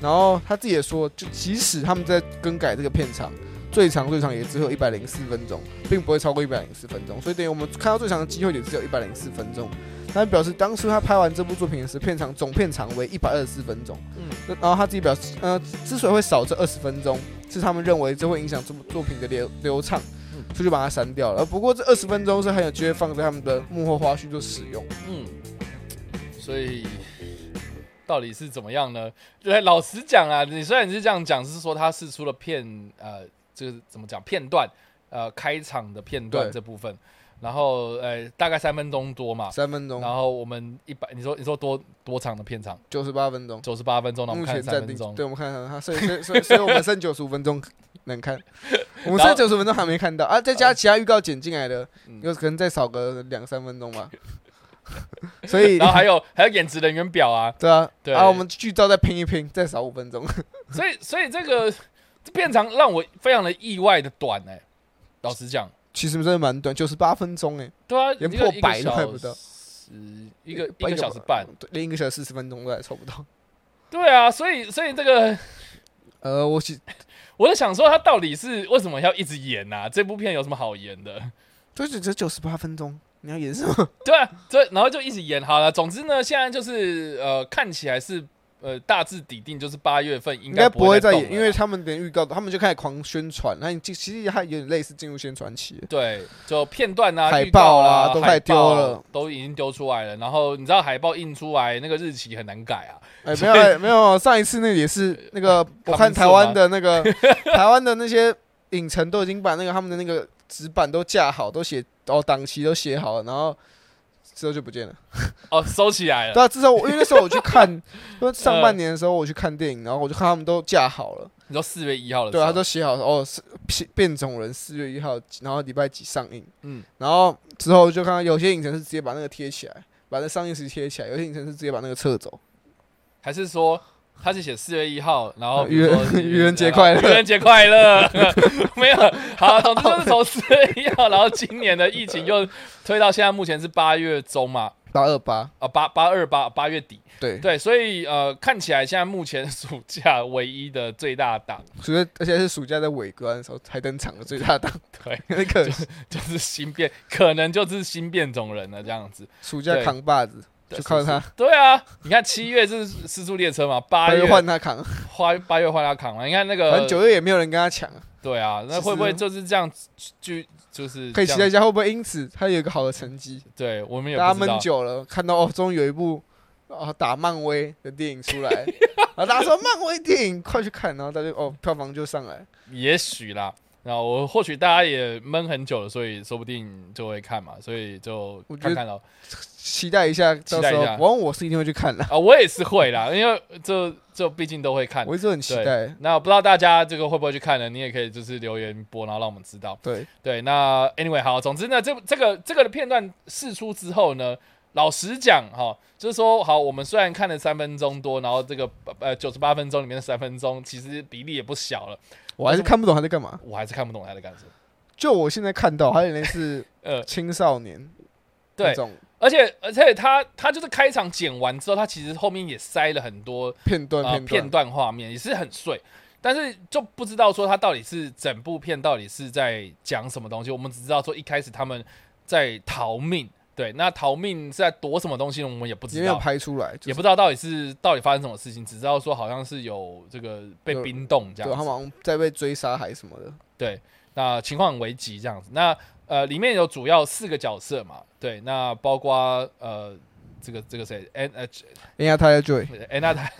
然后他自己也说，就即使他们在更改这个片长，最长最长也只有一百零四分钟，并不会超过一百零四分钟，所以等于我们看到最长的机会也只有一百零四分钟。他表示，当初他拍完这部作品时，片长总片长为一百二十四分钟。嗯然后他自己表示，呃，之所以会少这二十分钟，是他们认为这会影响这部作品的流流畅，嗯所以就把它删掉了。不过这二十分钟是很有机会放在他们的幕后花絮做使用。嗯，所以到底是怎么样呢？对，老实讲啊，你虽然是这样讲，是说他试出了片呃，这个怎么讲片段呃开场的片段这部分，然后呃大概三分钟多嘛，三分钟。然，后我们一百你说你说多多长的片长？九十八分钟，九十八分钟，那我们看目前暂定。三对，，我们看看他，所以所以所以所以我们剩九十五分钟能看，我们然后剩九十分钟还没看到。啊，再加其他预告剪进来的，嗯。有可能再少个两三分钟吧。所以然后还有还有演职人员表啊，对啊，对。啊，我们剧照再拼一拼，再少五分钟。所以所以这个这片长让我非常的意外的短哎、老实讲，其实真的蛮短，九十八分钟哎，对啊，连破百都还不到，一个一个一个小时半，，对连一个小时四十分钟都还凑不到。对啊，所以所以这个 呃，我其 我在想说，他到底是为什么要一直演呐、这部片有什么好演的？就是只九十八分钟，你要演什么？对啊，对，然后就一直演好了。总之呢，现在就是呃，看起来是呃大致底定，就是八月份应应该不不会再演，因为他们连预告，他们就开始狂宣传，那你其其实还有点类似进入宣传期。对，就片段啊、海报啊都开始海报丢了，都已经丢出来了。然后你知道海报印出来那个日期很难改啊，哎、没有、哎没有，上一次那个也是 那个，我看台湾的那个 台湾的那些影城都已经把那个他们的那个纸板都架好，都写哦档期都写好了，然后之后就不见了。哦，收起来了。对啊，至少我因为那时候我去看，因为上半年的时候我去看电影，然后我就看他们都架好了，你说四月一号了对他都写好哦，是变变种人四月一号，然后礼拜几上映，嗯，然后之后就看到有些影城是直接把那个贴起来，把那上映时贴起来，有些影城是直接把那个撤走。还是说他是写四月一号，然后愚人 愚人节快乐。愚人节快乐，没有好，总之就是从四月一号，然后今年的疫情又推到现在，目前是八月中嘛，八二八，啊八八二八八月底，对，对，所以呃看起来现在目前暑假唯一的最大档。暑假而且是暑假在尾端的时候才登场的最大档，对，有点可惜。就是新变，可能就是新变种人了这样子，暑假扛把子，就靠他，对啊，你看七月是失速列车嘛，八月换他扛，花八月换他扛嘛，你看那个反正九月也没有人跟他抢啊。对啊，那会不会就是这样就就是可以期待一下会不会因此他有一个好的成绩。对我们也大家闷久了，看到哦，终于有一部啊打漫威的电影出来，然后大家说漫威电影快去看，然后大家哦票房就上来。也许啦。然后我或许大家也闷很久了，所以说不定就会看嘛，所以就看看咯。期待一下，期待一下往我是一定会去看的，啊，我也是会啦，因为就就毕竟都会看我。一直很期待。那不知道大家这个会不会去看呢？你也可以就是留言播，然后让我们知道。对，对，那 anyway 好，总之呢，这这个这个的片段试出之后呢，老实讲哈，就是说好，我们虽然看了三分钟多，然后这个呃九十八分钟里面的三分钟，其实比例也不小了，我还是看不懂他在干嘛。我还是看不懂他在干什么。就我现在看到，还有类似 呃，青少年对而且而且他他就是开场剪完之后，他其实后面也塞了很多片段片段画面，也是很碎。但是就不知道说他到底是整部片到底是在讲什么东西，我们只知道说一开始他们在逃命，对，那逃命是在躲什么东西，我们也不也没有知道，拍出来，就是也不知道到底是到底发生什么事情，只知道说好像是有这个被冰冻这，样子，他们好像在被追杀还是什么的。对，那情况很危急这样子。那呃，里面有主要四个角色嘛，对，那包括呃这个这个谁，N 呃人家他在追，安亚泰，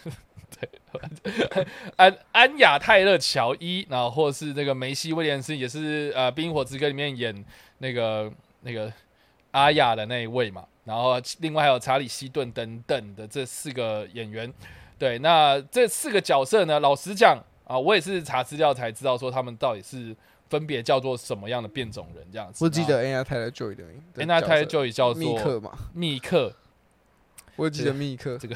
对，安安雅泰勒乔伊，然后或是那个梅西威廉斯，也是呃《冰火之歌》里面演那个那个阿雅的那一位嘛，然后另外还有查理希顿等等的这四个演员。对，那这四个角色呢，老实讲啊，我也是查资料才知道说他们到底是分别叫做什么样的变种人这样子。我记得人家泰勒 Joy 的名，安娜泰勒就就叫做密克嘛，密克，我记得密克，这个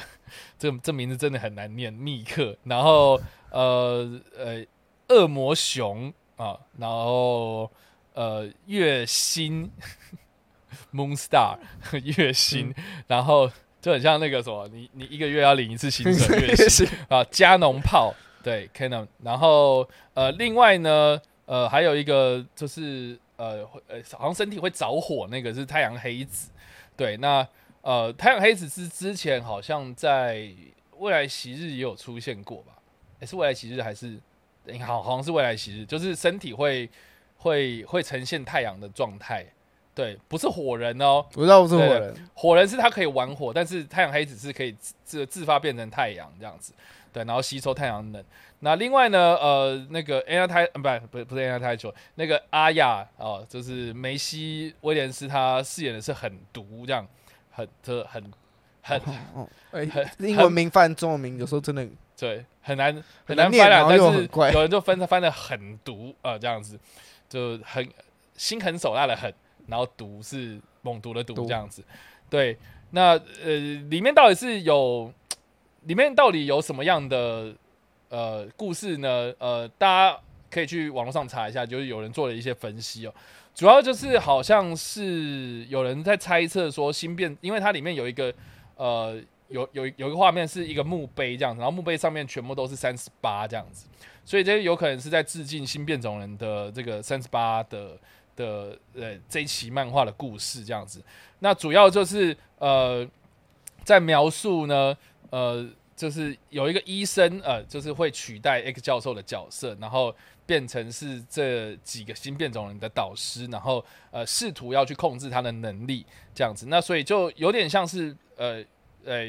这这名字真的很难念，密克。然后呃呃，恶魔熊啊，然后呃月星 Moonstar 月星，然后就很像那个什么，你你一个月要领一次薪水，月薪啊，加农炮对 Canon，然后呃另外呢呃还有一个就是呃会呃好像身体会着火那个是太阳黑子，对那。呃，太阳黑子之之前好像在未来昔日也有出现过吧？也、是未来昔日还是？诶好，好像是未来昔日，就是身体会会会呈现太阳的状态。对，不是火人哦，我知道不是火人，火人是他可以玩火，但是太阳黑子是可以自自自发变成太阳这样子，对，然后吸收太阳能。那另外呢，呃，那个 a n 泰，呃，不，不，不是 a n 泰球，那个阿雅哦、就是梅西威廉斯他饰演的是狠毒这样，很这很很很，英文名翻中文名有时候真的对，很难很很难翻但是怪。有人就翻它翻的很毒啊、呃，这样子就很心狠手辣的狠，然后毒是猛毒的毒毒这样子。对，那呃，里面到底是有里面到底有什么样的呃故事呢？呃，大家可以去网络上查一下，就是有人做了一些分析哦。主要就是好像是有人在猜测说新变，因为它里面有一个呃有有有一个画面是一个墓碑这样子，然后墓碑上面全部都是三十八这样子，所以这有可能是在致敬新变种人的这个三十八的的呃这一期漫画的故事这样子。那主要就是呃在描述呢呃就是有一个医生呃就是会取代 X 教授的角色，然后变成是这几个新变种人的导师，然后呃试图要去控制他的能力这样子。那所以就有点像是呃呃，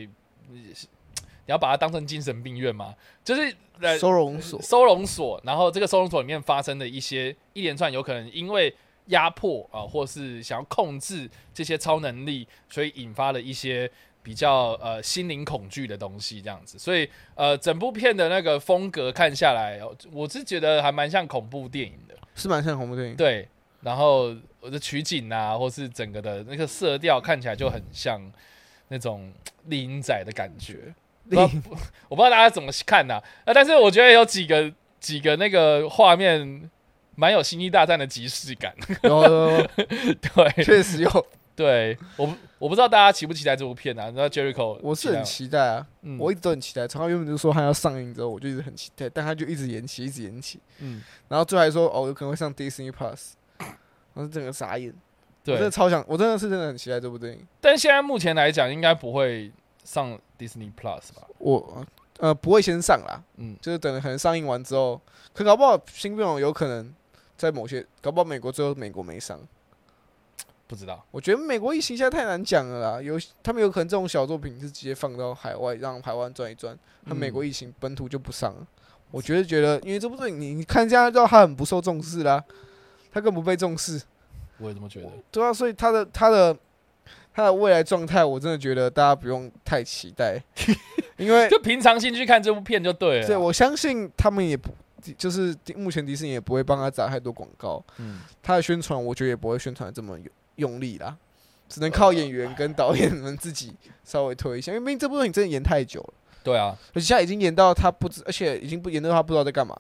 你要把它当成精神病院吗，就是呃收容所，收容所，然后这个收容所里面发生的一些一连串有可能因为压迫啊，或是想要控制这些超能力，所以引发了一些比较呃心灵恐惧的东西，这样子。所以呃，整部片的那个风格看下来，哦我是觉得还蛮像恐怖电影的。是蛮像恐怖电影。对，然后我的取景啊，或是整个的那个色调看起来就很像那种丽英仔的感觉。不知道我不知道大家怎么看呐、啊？但是我觉得有几个几个那个画面蛮有《星际大战》的即视感。有有有 对确实有，对，我不我不知道大家期不期待这部片啊？那 Jericho，我是很期待啊，嗯我一直都很期待。从他原本就说他要上映之后，我就一直很期待，但他就一直延期，一直延期。嗯，然后最后还说哦，有可能会上 Disney Plus，我是整个傻眼。我真的。超想，我真的是真的很期待这部电影。但现在目前来讲，应该不会上 Disney Plus 吧？我呃不会先上啦，嗯，就是等可能上映完之后，可搞不好新变种有可能在某些，搞不好美国最后美国没上。不知道。我觉得美国疫情现在太难讲了啦，有他们有可能这种小作品是直接放到海外，让台湾转一赚，他嗯美国疫情本土就不上了。我觉得觉得，因为这部电影你你看这样就知道他很不受重视啦，他更不被重视，我也这么觉得。对啊，所以他的他的他的未来状态，我真的觉得大家不用太期待，因为就平常心去看这部片就对了啦。对我相信他们也不就是目前迪士尼也不会帮他砸太多广告，嗯，他的宣传我觉得也不会宣传这么用用力啦，只能靠演员跟导演们自己稍微推一下，因为毕竟这部电影真的演太久了，对啊，而且现在已经演到他不知，而且已经不演到他不知道在干嘛，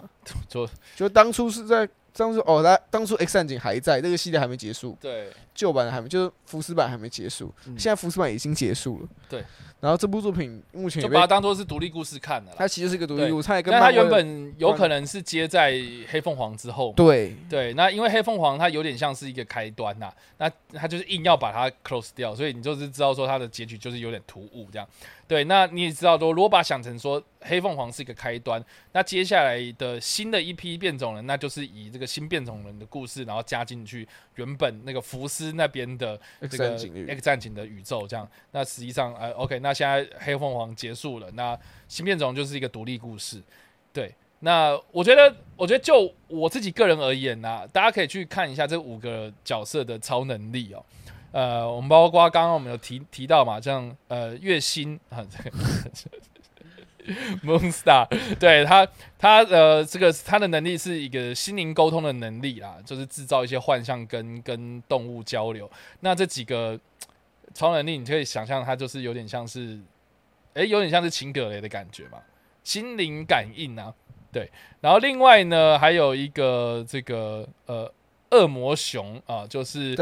就就当初是在当初哦，他当初 X 战警还在，这个系列还没结束，对，旧版的还没，就是福斯版还没结束，嗯。现在福斯版已经结束了，对，然后这部作品目前也被就把它当做是独立故事看的啦。它其实是一个独立对。物，它也跟但它原本有可能是接在黑凤凰之后嘛，对。对，那因为黑凤凰它有点像是一个开端呐、那它就是硬要把它 close 掉，所以你就是知道说它的结局就是有点突兀这样。对，那你也知道说，如果把它想成说黑凤凰是一个开端，那接下来的新的一批变种人，那就是以这个新变种人的故事，然后加进去原本那个福斯那边的这个战警的宇 X 战警的宇宙这样。那实际上，呃，OK，那现在黑凤凰结束了，那新变种就是一个独立故事。对，那我觉得，我觉得就我自己个人而言呐、大家可以去看一下这五个角色的超能力哦。呃，我们包括刚刚我们有提提到嘛，像呃月星啊，这个 Moonstar，对他他呃这个他的能力是一个心灵沟通的能力啦，就是制造一些幻象跟跟动物交流。那这几个超能力，你可以想象它就是有点像是，诶，有点像是秦格雷的感觉嘛，心灵感应啊，对。然后另外呢，还有一个这个呃恶魔熊啊，就是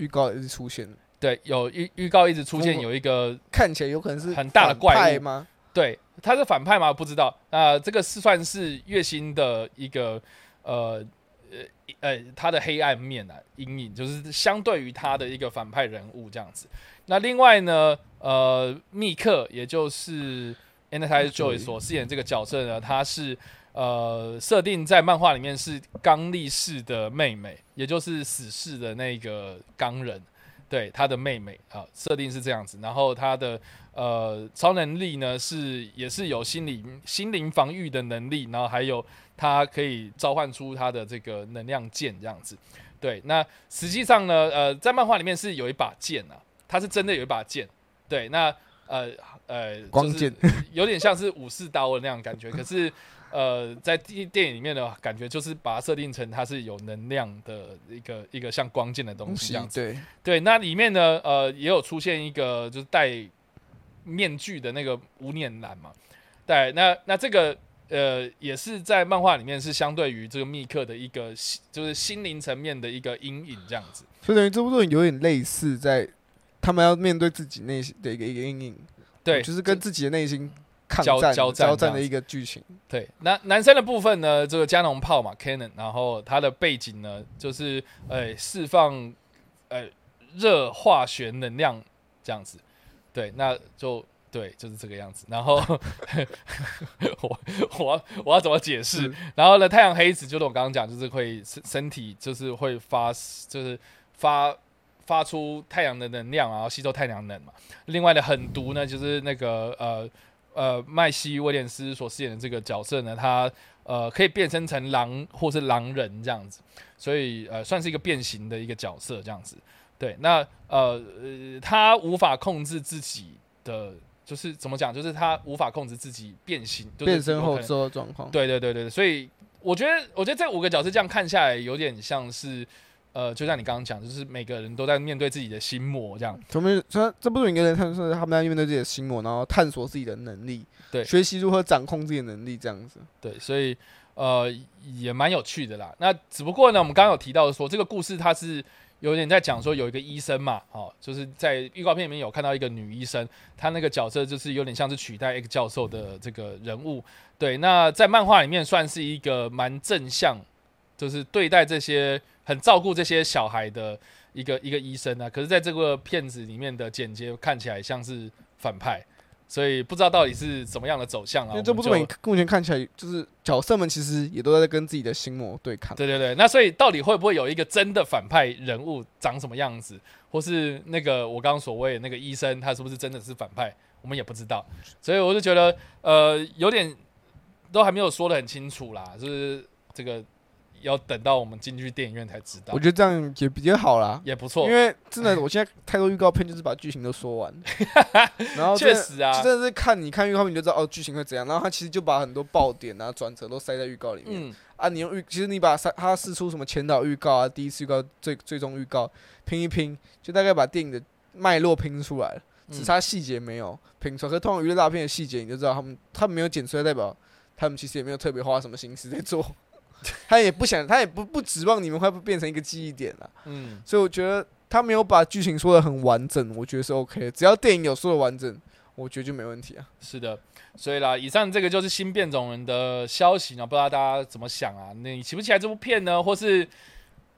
预告一直出现，对有预预告一直出现有一个看起来有可能是很大的怪物吗？对，他是反派吗？不知道。那、这个是算是月薪的一个呃呃呃他的黑暗面啊，阴影，就是相对于他的一个反派人物这样子。那另外呢，呃，密克也就是 a n a t i Joy 所饰演这个角色呢，他是呃设定在漫画里面是刚力士的妹妹，也就是死侍的那个钢人。对他的妹妹啊，设定是这样子，然后他的呃超能力呢是也是有心理心灵防御的能力，然后还有他可以召唤出他的这个能量剑这样子。对，那实际上呢，呃，在漫画里面是有一把剑啊，它是真的有一把剑。对，那呃呃，光就是有点像是武士刀的那样感觉，可是。呃，在电电影里面的感觉就是把它设定成它是有能量的一个一个像光剑的东西这样子。对，对，那里面呢，呃，也有出现一个就是戴面具的那个无念男嘛。对，那那这个呃，也是在漫画里面是相对于这个密克的一个心就是心灵层面的一个阴影这样子。所以等于这部作品有点类似在他们要面对自己内心的一个一个阴影，对，就是跟自己的内心抗交战交战的一个剧情。对，那男生的部分呢，这个加农炮嘛，Cannon，然后它的背景呢，就是呃释放呃热化学能量这样子，对，那就对，就是这个样子。然后 我我要我要怎么解释？然后呢，太阳黑子就是我刚刚讲，就是会身身体就是会发，就是发发出太阳的能量，然后吸收太阳能嘛。另外的狠毒呢，就是那个呃呃麦西威廉斯所饰演的这个角色呢，他呃可以变身成狼或是狼人这样子，所以呃算是一个变形的一个角色这样子。对，那呃呃他无法控制自己的，就是怎么讲，就是他无法控制自己变形，就是变身后之后的状况。对对对对，对所以我觉得，我觉得这五个角色这样看下来，有点像是，呃，就像你刚刚讲，就是每个人都在面对自己的心魔这样。从面他这不是每个人看是他们在面对自己的心魔，然后探索自己的能力，对学习如何掌控自己的能力，这样子。对，所以呃也蛮有趣的啦。那只不过呢，我们刚刚有提到说，这个故事它是有点在讲说有一个医生嘛，哦，就是在预告片里面有看到一个女医生，她那个角色就是有点像是取代 X 教授的这个人物。对，那在漫画里面算是一个蛮正向，就是对待这些很照顾这些小孩的一个一个医生啊。可是在这个片子里面的剪接看起来像是反派。所以不知道到底是怎么样的走向啊？因为这部作品目前看起来，就是角色们其实也都在跟自己的心魔对抗。对对对，那所以到底会不会有一个真的反派人物长什么样子，或是那个我刚刚所谓那个医生，他是不是真的是反派，我们也不知道。所以我就觉得，呃，有点都还没有说的很清楚啦，就是这个要等到我们进去电影院才知道。我，觉得这样也比较好啦，也不错。因。为真的，我现在太多预告片就是把剧情都说完，然后确实啊，真的是看你看预告片你就知道哦剧情会怎样，然后他其实就把很多爆点啊转折都塞在预告里面。嗯，啊，你用预，其实你把它它试出什么前导预告啊、第一次预告、最最终预告拼一拼，就大概把电影的脉络拼出来了，只嗯差细节没有拼出来。可是通常娱乐大片的细节，你就知道他们他们没有剪出来，代表他们其实也没有特别花什么心思在做，他也不想，他也不不指望你们会不变成一个记忆点啊。嗯，所以我觉得他没有把剧情说的很完整，我觉得是 OK 的。只要电影有说的完整，我觉得就没问题啊。是的。所以啦，以上这个就是新变种人的消息呢，不知道大家怎么想啊？那你期不期待这部片呢？或是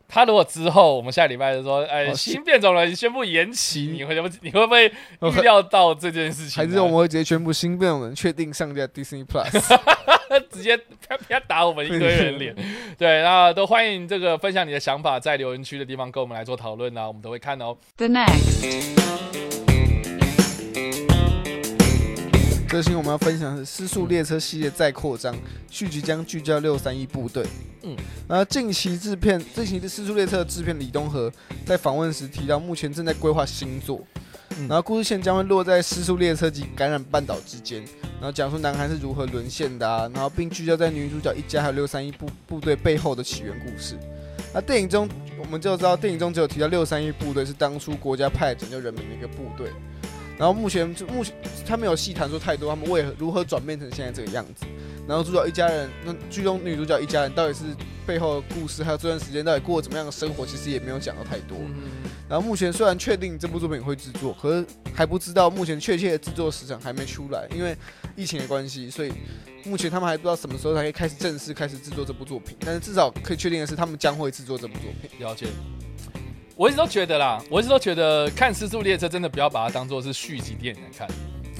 他如果之后我们下礼拜就说，哎，哦新变种人宣布延期，你会不你会不会哦预料到这件事情？还是我们会直接宣布新变种人确定上架 Disney Plus。直接啪啪打我们一堆人脸？对，那都欢迎这个分享你的想法，在留言区的地方跟我们来做讨论啊，我们都会看哦。The next. 这新我们要分享的是《失速列车》系列再扩张，续集将聚焦六三一部队。嗯，那近期制片，近期的《失速列车》的制片李东和在访问时提到，目前正在规划新作。嗯然后故事线将会落在失速列车及感染半岛之间，然后讲述男孩是如何沦陷的啊，然后并聚焦在女主角一家还有六三一部部队背后的起源故事。那电影中我们就知道，电影中只有提到六三一部队是当初国家派拯救人民的一个部队。然后目前就目前他没有细谈说太多他们为何如何转变成现在这个样子。然后主角一家人，那剧中女主角一家人到底是背后的故事，还有这段时间到底过了怎么样的生活，其实也没有讲到太多。嗯，然后目前虽然确定这部作品会制作，可是还不知道目前确切的制作时长还没出来，因为疫情的关系，所以目前他们还不知道什么时候才可以开始正式开始制作这部作品。但是至少可以确定的是，他们将会制作这部作品。了解。我一直都觉得啦，我一直都觉得看《失速列车》真的不要把它当做是续集电影来看。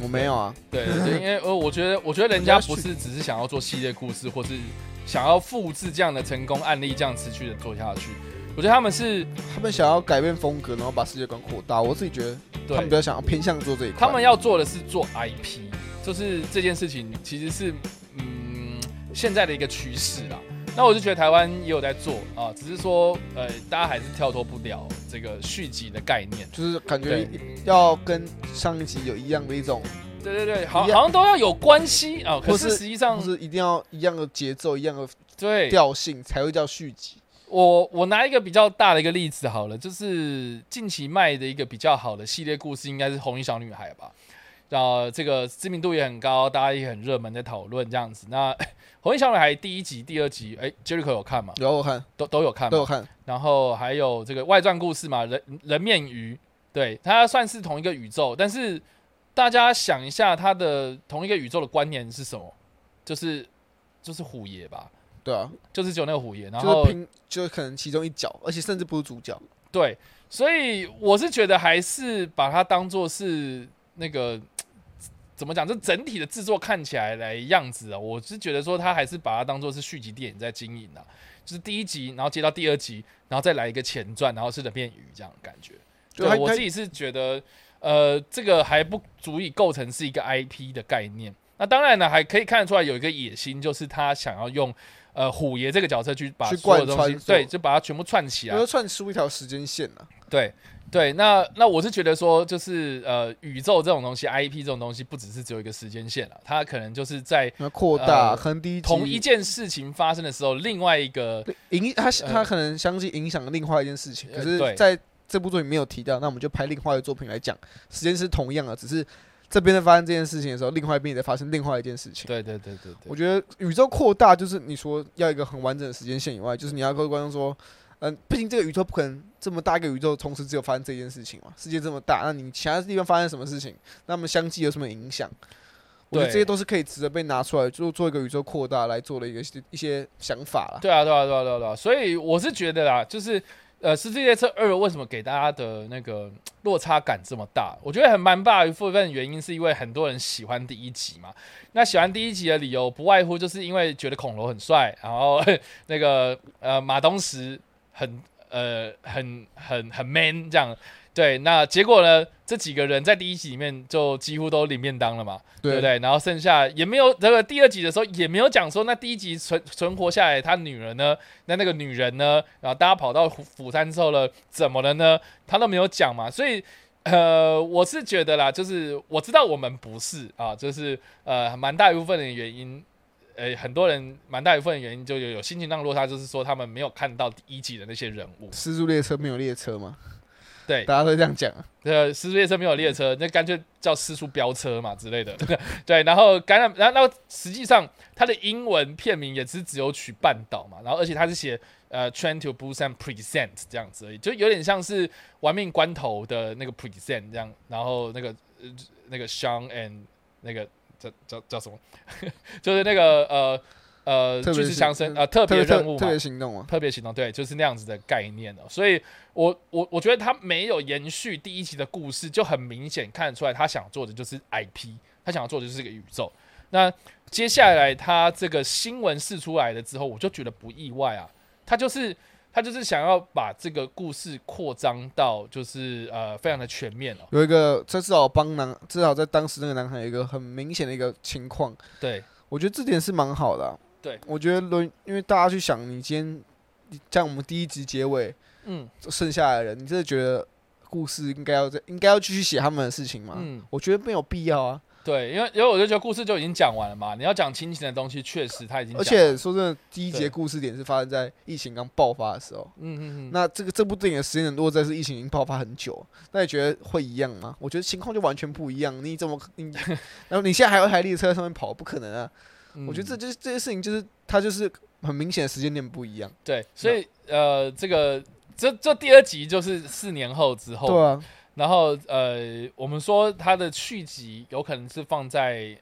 我没有啊，对，对因为呃，我觉得，我觉得人家不是只是想要做系列故事，或是想要复制这样的成功案例，这样持续的做下去。我觉得他们是他们想要改变风格，然后把世界观扩大。我自己觉得他们比，较想要偏向做这一块。他们要做的是做 IP，就是这件事情其实是嗯现在的一个趋势啦。那我就觉得台湾也有在做啊，只是说呃，大家还是跳脱不了这个续集的概念。就是感觉要跟上一集有一样的一种，对对对，好好像都要有关系啊，可是是实际上是一定要一样的节奏、一样的对调性才会叫续集。我我拿一个比较大的一个例子好了，就是近期卖的一个比较好的系列故事，应该是《红衣小女孩》吧。然后这个知名度也很高，大家也很热门在讨论这样子。那 《红衣小女孩》第一集、第二集，哎，Jericho 有看吗？有我看都都有看？都有看，然后还有这个外传故事嘛，人人面鱼，对，它算是同一个宇宙，但是大家想一下，它的同一个宇宙的关联是什么？就是就是虎爷吧，对啊，就是只有那个虎爷，然就后是拼，就可能其中一角，而且甚至不是主角。对，所以我是觉得还是把它当做是那个 怎么讲，这整体的制作看起来来样子啊，我是觉得说他还是把它当做是续集电影在经营啊，就是第一集，然后接到第二集，然后再来一个前传，然后是人面鱼这样的感觉。对我自己是觉得，呃，这个还不足以构成是一个 IP 的概念。那当然呢，还可以看得出来有一个野心，就是他想要用呃虎爷这个角色去把去所有东西，对，就把它全部串起来。串出一条时间线啊。对对，那那我是觉得说，就是呃，宇宙这种东西，IP 这种东西，不只是只有一个时间线了，它可能就是在扩大，呃可能第一同一件事情发生的时候，另外一个影，他他呃可能相继影响另外一件事情，可是在这部作品没有提到，那我们就拍另外一个作品来讲，时间是同样的，只是这边在发生这件事情的时候，另外一边也在发生另外一件事情。对对对对对我觉得宇宙扩大就是你说要一个很完整的时间线以外，就是你要跟观众说，嗯，毕竟这个宇宙不可能这么大一个宇宙同时只有发生这件事情嘛，世界这么大，那你其他地方发生什么事情，那么相继有什么影响？我觉得这些都是可以值得被拿出来做做一个宇宙扩大来做的一个一些想法了。对啊，对啊，对啊，对啊，对啊，所以我是觉得啦，就是呃，《世界列车二》为什么给大家的那个 落差感这么大？我觉得很蛮大一部分原因是因为很多人喜欢第一集嘛。那喜欢第一集的理由不外乎就是因为觉得恐龙很帅，然后 那个呃马东石很呃很很很 man 这样。对，那结果呢？这几个人在第一集里面就几乎都领便当了嘛。对不对？然后剩下也没有这个第二集的时候也没有讲说，那第一集存存活下来他女人呢？那那个女人呢？然后大家跑到釜釜山之后了，怎么了呢？他都没有讲嘛，所以。呃，我是觉得啦，就是我知道我们不是啊，就是呃，蛮大一部分的原因，呃，很多人蛮大一部分的原因就有有心情上落差，就是说他们没有看到第一集的那些人物。失速列车没有列车嘛？对，大家都这样讲啊。呃，失速列车没有列车，那干脆叫失速飙车嘛之类的。对，然后感染，然后然后实际上它的英文片名也是只有取半岛嘛，然后而且它是写呃 Train to Busan Present 这样子而已，就有点像是玩命关头的那个 Present 这样，然后那个呃那个 Sean and 那个叫叫叫什么，就是那个呃呃巨石特别是强森呃特别任务嘛特别，行动啊。特别行动，对，就是那样子的概念哦。所以我我我觉得他没有延续第一集的故事，就很明显看得出来，他想做的就是 IP，他想要做的就是这个宇宙。那接下来他这个新闻释出来了之后，我就觉得不意外啊，他就是他就是想要把这个故事扩张到就是呃非常的全面哦。有一个，这至少帮男，至少在当时那个男孩有一个很明显的一个情况，对我觉得这点是蛮好的啊、对，我觉得轮，因为大家去想，你今天你像我们第一集结尾嗯剩下来的人，你真的觉得故事应该要在应该要继续写他们的事情吗？嗯，我觉得没有必要啊。对，因为因为我就觉得故事就已经讲完了嘛，你要讲亲情的东西，确实他已经讲而，且说真的，第一对节故事点是发生在疫情刚爆发的时候。嗯嗯嗯，那这个这部电影的时间点落在是疫情已经爆发很久，那你觉得会一样吗？我觉得情况就完全不一样。你怎么你，然后你现在还有一台列车在上面跑，不可能啊！嗯我觉得这就是这些事情，就是它就是很明显的时间点不一样。对，所以呃，这个这这第二集就是四年后之后，对啊，然后呃，我们说它的续集有可能是放在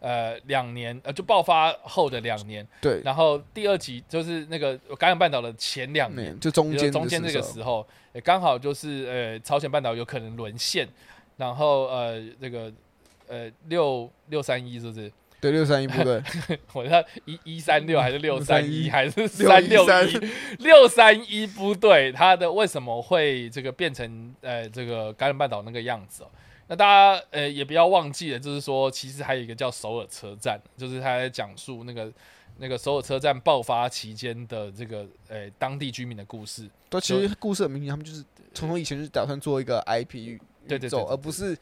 呃两年，呃就爆发后的两年，对，然后第二集就是那个感染半岛的前两年，就中间中间这个时候，也刚好就是呃朝鲜半岛有可能沦陷，然后呃这个呃六六三一是不是？对六三一部队，我要一一三六还是六三一631还是三六一？六三一部队，它的为什么会这个变成呃这个感染半岛那个样子哦？那大家呃也不要忘记了，就是说其实还有一个叫首尔车站，就是他在讲述那个那个首尔车站爆发期间的这个呃当地居民的故事。对，其实故事很明显，他们就是从从以前就打算做一个 IP 对对对而不是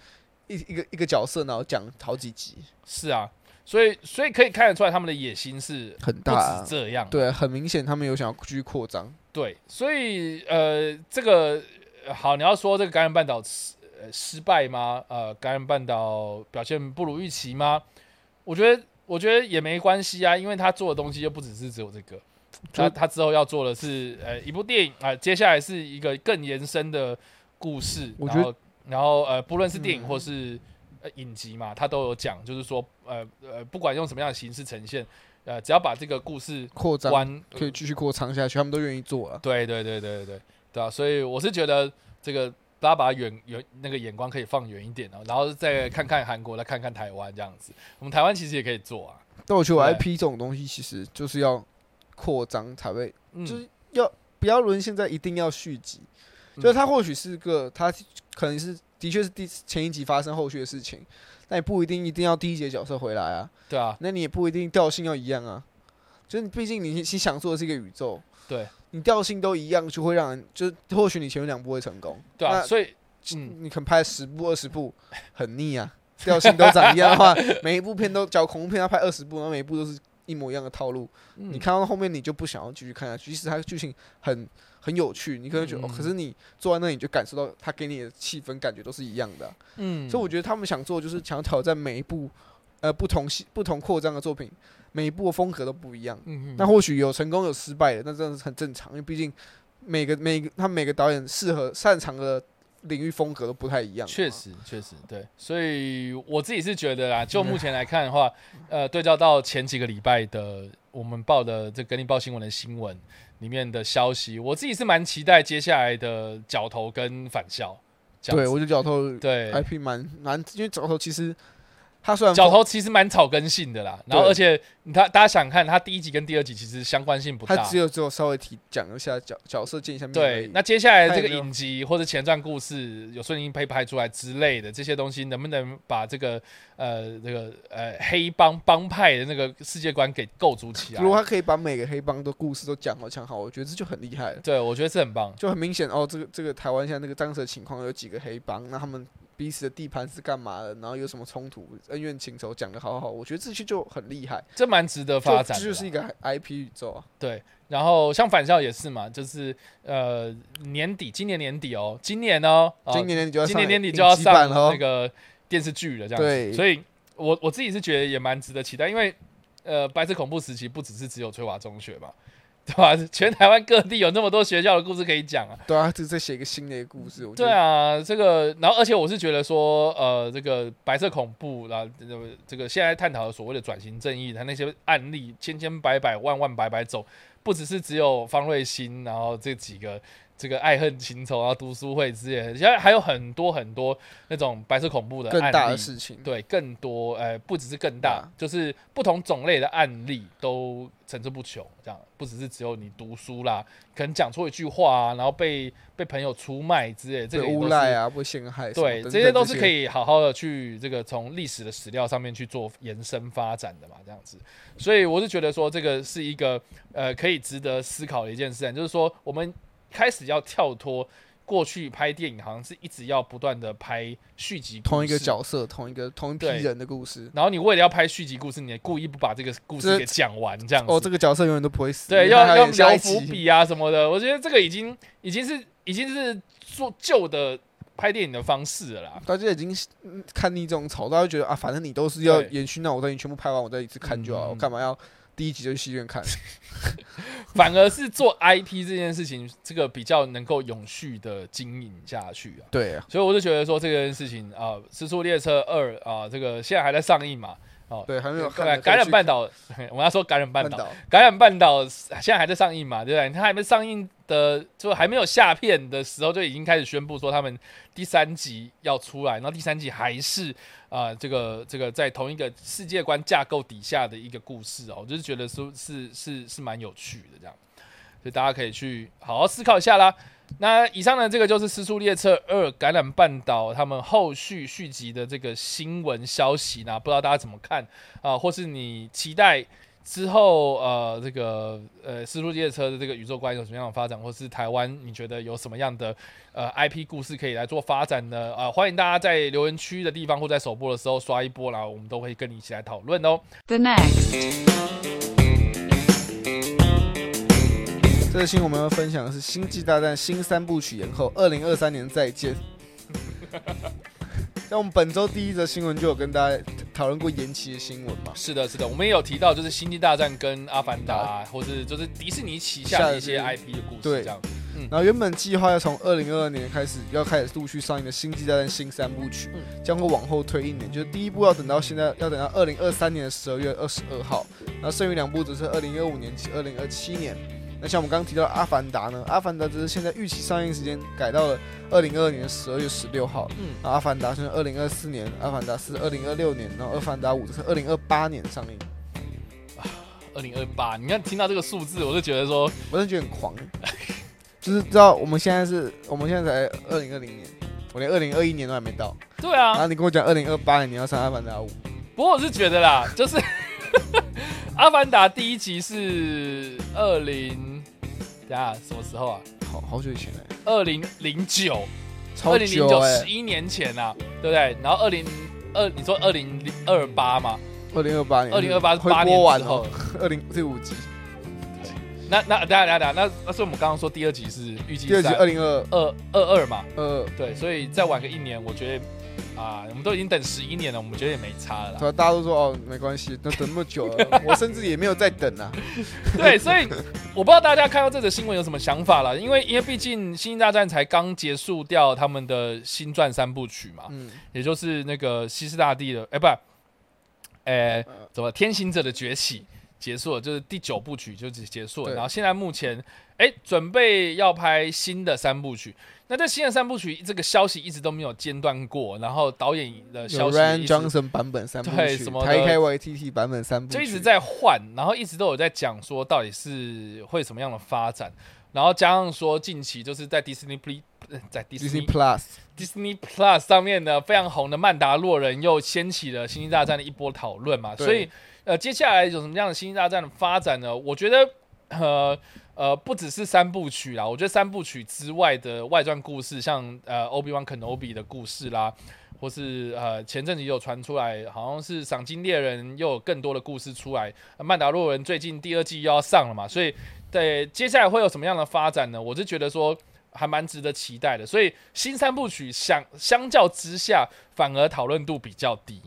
一一个一个角色，然后讲好几集，是啊，所以所以可以看得出来他们的野心是很大这样。对，很明显他们有想要继续扩张。对，所以呃，这个呃好，你要说这个感染半岛失呃失败吗？呃，感染半岛表现不如预期吗？我觉得我觉得也没关系啊，因为他做的东西又不只是只有这个，他就他之后要做的是呃一部电影啊、接下来是一个更延伸的故事，我觉得然后然后呃，不论是电影嗯或是、呃影集嘛，他都有讲，就是说呃呃，不管用什么样的形式呈现，呃，只要把这个故事扩张可以继续扩张下去，他们都愿意做了。对对对对对对对啊！所以我是觉得这个大家把远远那个眼光可以放远一点哦，然后再看看韩国，再看看台湾这样子。我们台湾其实也可以做啊，但我觉得 IP 这种东西其实就是要扩张才会，嗯，就是要不要沦陷在一定要续集。嗯就是它或许是个，它可能是的确是第前一集发生后续的事情，但也不一定一定要第一节角色回来啊，对啊，那你也不一定调性要一样啊，就是你毕竟你你想做的是一个宇宙，对。你调性都一样，就会让人就或许你前面两部会成功，对啊，那所以嗯，你可能拍十部二十部很腻啊，调性都长一样的话，每一部片都讲恐怖片要拍二十部，然后每一部都是一模一样的套路，嗯。你看到后面你就不想要继续看下去，即使它的剧情很很有趣，你可能觉得、哦，嗯。可是你坐在那里你就感受到他给你的气氛感觉都是一样的。啊、嗯，所以我觉得他们想做就是想要挑战每一部呃不同系不同扩张的作品，每一部的风格都不一样。嗯嗯那或许有成功有失败的，那真的是很正常，因为毕竟每个每个他每个导演适合擅长的领域风格都不太一样。确，实，确实对，所以我自己是觉得啦，就目前来看的话，呃，对照到前几个礼拜的我们报的这跟你报新闻的新闻里面的消息，我自己是蛮期待接下来的角头跟返校。对我觉得角头对 IP 蛮蛮，因为角头其实他虽然角头其实蛮草根性的啦，然后而且他大家想看，他第一集跟第二集其实相关性不大他只。有只有稍微提讲一下角角色见一下面。，对那接下来这个影集或者前传故事有顺利被拍出来之类的这些东西，能不能把这个呃这个呃黑帮帮派的那个世界观给构筑起来如？果他可以把每个黑帮的故事都讲好讲好，我觉得这就很厉害了。对，我觉得这很棒。就很明显哦，这个这个台湾现在那个当时的情况有几个黑帮，那他们彼此的地盘是干嘛的，然后有什么冲突、恩怨情仇讲的好好，我觉得这些就很厉害，这蛮值得发展的，这就是一个 IP 宇宙啊。对。然后像返校也是嘛，就是呃年底，今年年底哦，今年哦，哦今年年底就要今上年年底就要上那个电视剧了，这样子。对所以我我自己是觉得也蛮值得期待，因为呃，白色恐怖时期不只是只有翠华中学嘛，对吧？全台湾各地有那么多学校的故事可以讲啊。对啊，这再写一个新的一个故事，对啊，这个，然后而且我是觉得说，呃，这个白色恐怖，然后这个现在探讨的所谓的转型正义，它那些案例千千百百万万百百种，不只是只有方瑞鑫，然后这几个这个爱恨情仇啊、读书会之类的，现在还有很多很多那种白色恐怖的更大的事情。对，更多，呃，不只是更大，啊就是不同种类的案例都层出不穷，这样不只是只有你读书啦，可能讲错一句话啊，然后被被朋友出卖之类的，这被个。诬赖啊，被陷害对，这些都是可。以好好的去这个从历史的史料上面去做延伸发展的嘛，这样子。所以我是觉得说，这个是一个呃可以值得思考的一件事情，就是说我们开始要跳脱过去拍电影，好像是一直要不断的拍续集，同一个角色，同一个同一批人的故事。然后你为了要拍续集故事，你故意不把这个故事给讲完，这样子。哦，这个角色永远都不会死。对，要要。留伏笔啊什么的。我觉得这个已经已经是已经是做旧的拍电影的方式了啦。大家已经嗯看腻这种吵，大家觉得啊，反正你都是要延续，那我等你全部拍完，我再一次看就好，嗯我干嘛要第一集就去戏院看？反而是做 IP 这件事情，这个比较能够永续的经营下去啊。对啊，所以我就觉得说这件事情啊，《时速列车二》啊，这个现在还在上映嘛。哦，对，还没有看感染半岛，岛，我要说感染半岛，半岛，感染半岛现在还在上映嘛，对不对？它还没上映的，就还没有下片的时候，就已经开始宣布说他们第三集要出来，然后第三集还是啊、呃这个这个在同一个世界观架构底下的一个故事哦，我就是觉得说是是是蛮有趣的这样，所以大家可以去好好思考一下啦。那以上呢，这个就是《失速列车二：感染半岛》他们后续续集的这个新闻消息呢，不知道大家怎么看啊、或是你期待之后呃这个呃《失速列车》的这个宇宙观有什么样的发展，或是台湾你觉得有什么样的呃 IP 故事可以来做发展呢？啊、欢迎大家在留言区的地方或在首播的时候刷一波啦，我们都会跟你一起来讨论哦。The next. 这个新闻我们要分享的是《星际大战》新三部曲延后，二零二三年再见。像我们本周第一则新闻就有跟大家讨论过延期的新闻嘛，是的，是的，我们也有提到，就是《星际大战》跟《阿凡达》或是就是迪士尼旗下的一些 IP 的故事，对这样。然后原本计划要从二零二二年开始要开始陆续上映的《星际大战》新三部曲，嗯将会往后推一年，就是第一部要等到现在要等到二零二三年的十二月二十二号，然后剩余两部则是二零二五年及二零二七年。那像我们刚刚提到的《阿凡达》呢，《阿凡达》只是现在预期上映时间改到了二零二二年十二月十六号，嗯，然后《阿凡达》是二零二四年，《阿凡达是》二零二六年，然后《阿凡达五》则是二零二八年上映。二零二八，你看听到这个数字，我就觉得说，我真的觉得很狂，就是知道我们现在是我们现在才二零二零年，我连二零二一年都还没到，对啊。然后啊，你跟我讲二零二八年你要上阿凡达五，不过我是觉得啦，就是《阿凡达》第一集是二零，等下什么时候啊？好好久以前嘞，二零零九，超二零零九十，一年前啊，对不对？然后二零二，你说二零二八嘛？二零二八年，二零二八是会八年完之后哦，二零第五集，那那等下等下等下，那那是我们刚刚说第二集是预计第二集在二零二二二二嘛？二，对，所以再晚个一年，我觉得啊，我们都已经等十一年了，我们觉得也没差了啦。对啊，大家都说哦没关系，都等那么久了，我甚至也没有在等啊，对，所以我不知道大家看到这则新闻有什么想法了，因为因为毕竟《星际大战》才刚结束掉他们的新传三部曲嘛，嗯，也就是那个西斯大帝的，哎、不，哎、怎么天行者的崛起结束了，就是第九部曲就结结束了，然后现在目前哎、准备要拍新的三部曲。那这新的三部曲这个消息一直都没有间断过，然后导演的消息，Ryan Johnson 版本三部曲对什么，的台开 YTT 版本三部曲，就一直在换，然后一直都有在讲说到底是会什么样的发展，然后加上说近期就是在 Disney Plus 呃在 Disney Disney Plus，Disney Plus 上面的非常红的《曼达洛人》又掀起了《星际大战》的一波讨论嘛，所以呃接下来有什么样的《星际大战》的发展呢？我觉得呃。呃，不只是三部曲啦，我觉得三部曲之外的外传故事，像呃 Obi Wan Kenobi 的故事啦，或是呃前阵子有传出来，好像是赏金猎人又有更多的故事出来。呃曼达洛人最近第二季又要上了嘛，所以对接下来会有什么样的发展呢？我是觉得说还蛮值得期待的。所以新三部曲相相较之下，反而讨论度比较低。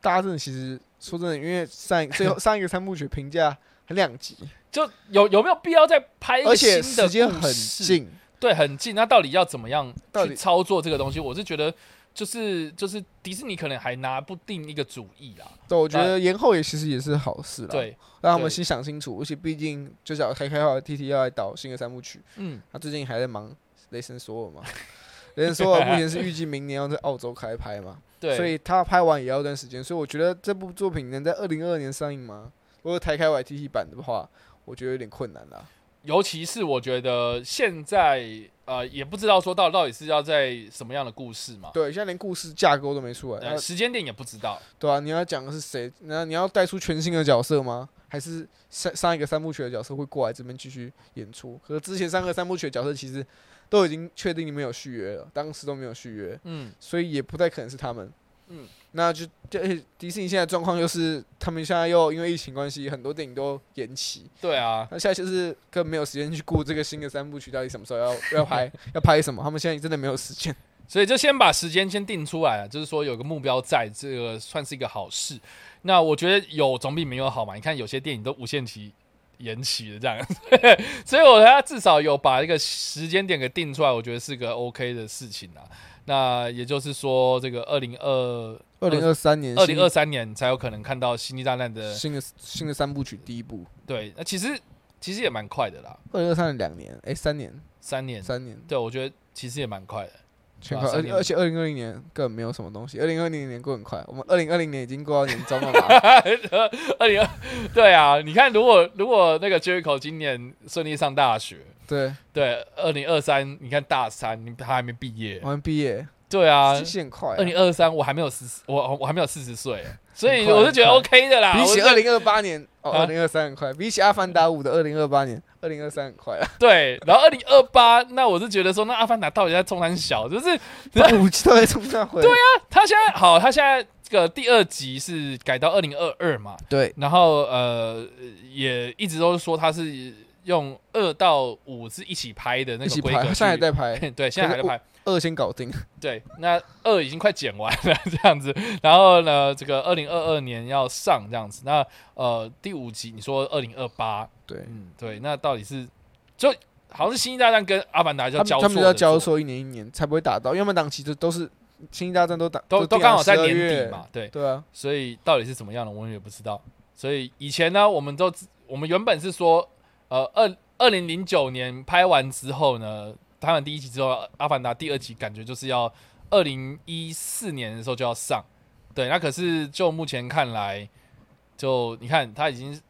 大家真的其实说真的，因为上一最后上一个三部曲评价很两极，就有有没有必要再拍一个而且新的时间很事？近，对，很近。那到底要怎么样到底去操作这个东西？我是觉得。就是就是迪士尼可能还拿不定一个主意啦，对，我觉得延后也其实也是好事啦，，对，让他们先想清楚，而且毕竟就叫开开话 T T 要来导新的三部曲，嗯，他最近还在忙雷神索尔嘛，雷神索尔目前是预计明年要在澳洲开拍嘛，对，所以他拍完也要一段时间，所以我觉得这部作品能在二零二二年上映吗？如果台开 Y T T 版的话，我觉得有点困难啦。尤其是我觉得现在呃也不知道说到到底是要在什么样的故事嘛，对，现在连故事架构都没出来，呃时间点也不知道，对啊，你要讲的是谁？那你要带出全新的角色吗？还是上上一个三部曲的角色会过来这边继续演出？可是之前三个三部曲的角色其实都已经确定你们有续约了，当时都没有续约，嗯，所以也不太可能是他们。嗯，那就就迪士尼现在状况就是，他们现在又因为疫情关系，很多电影都延期。对啊，那现在就是根本没有时间去顾这个新的三部曲到底什么时候要要拍，要拍什么，他们现在真的没有时间。所以就先把时间先定出来了，就是说有个目标在，这个算是一个好事。那我觉得有总比没有好嘛。你看有些电影都无限期延期的这样，所以我觉得他至少有把一个时间点给定出来，我觉得是个 OK 的事情啊。那也就是说，这个二零二二零二三年，二零二三年才有可能看到《星际大战》的新的新的三部曲第一部，对。那其实其实也蛮快的啦，二零二三年两年，哎、三年，三年。三年。对，我觉得其实也蛮快的。全靠，而对啊三年而且二零二零年根本没有什么东西，二零二零年过很快，我们二零二零年已经过到年终了嘛，二零二，对啊，你看，如果如果那个 Jericho 今年顺利上大学，对，对，二零二三，你看大三，你他还没毕业。我，们毕业，对啊其，实很快啊、二零二三我还没有四十，我我还没有四十岁，所以我是觉得 OK 的啦。比起二零二八年，哦，啊。二零二三很快，比起阿凡达五的二零二八年，二零二三很快啊，对，然后二零二八，那我是觉得说，那阿凡达到底在冲山小，就是五季都在冲上回，对啊，他现在好，他现在这个第二集是改到二零二二嘛，对，然后呃也一直都是说他是用二到五是一起拍的那个规格，他现在还在拍，对，现在还在拍。二先搞定，对，那二已经快剪完了 这样子，然后呢，这个二零二二年要上这样子，那呃第五集你说二零二八，对，嗯，对，那到底是就好像是《星际大战》跟《阿凡达》他叫交们他们要交错一年一年才不会打到，因为他们档期都都是星际大战都打都都刚好在年底嘛，，对，对啊，所以到底是怎么样的，我们也不知道。所以以前呢，我们都我们原本是说，呃，二二零零九年拍完之后呢，拍完第一集之后，《阿凡达》第二集感觉就是要二零一四年的时候就要上。对，那可是就目前看来，就你看他已经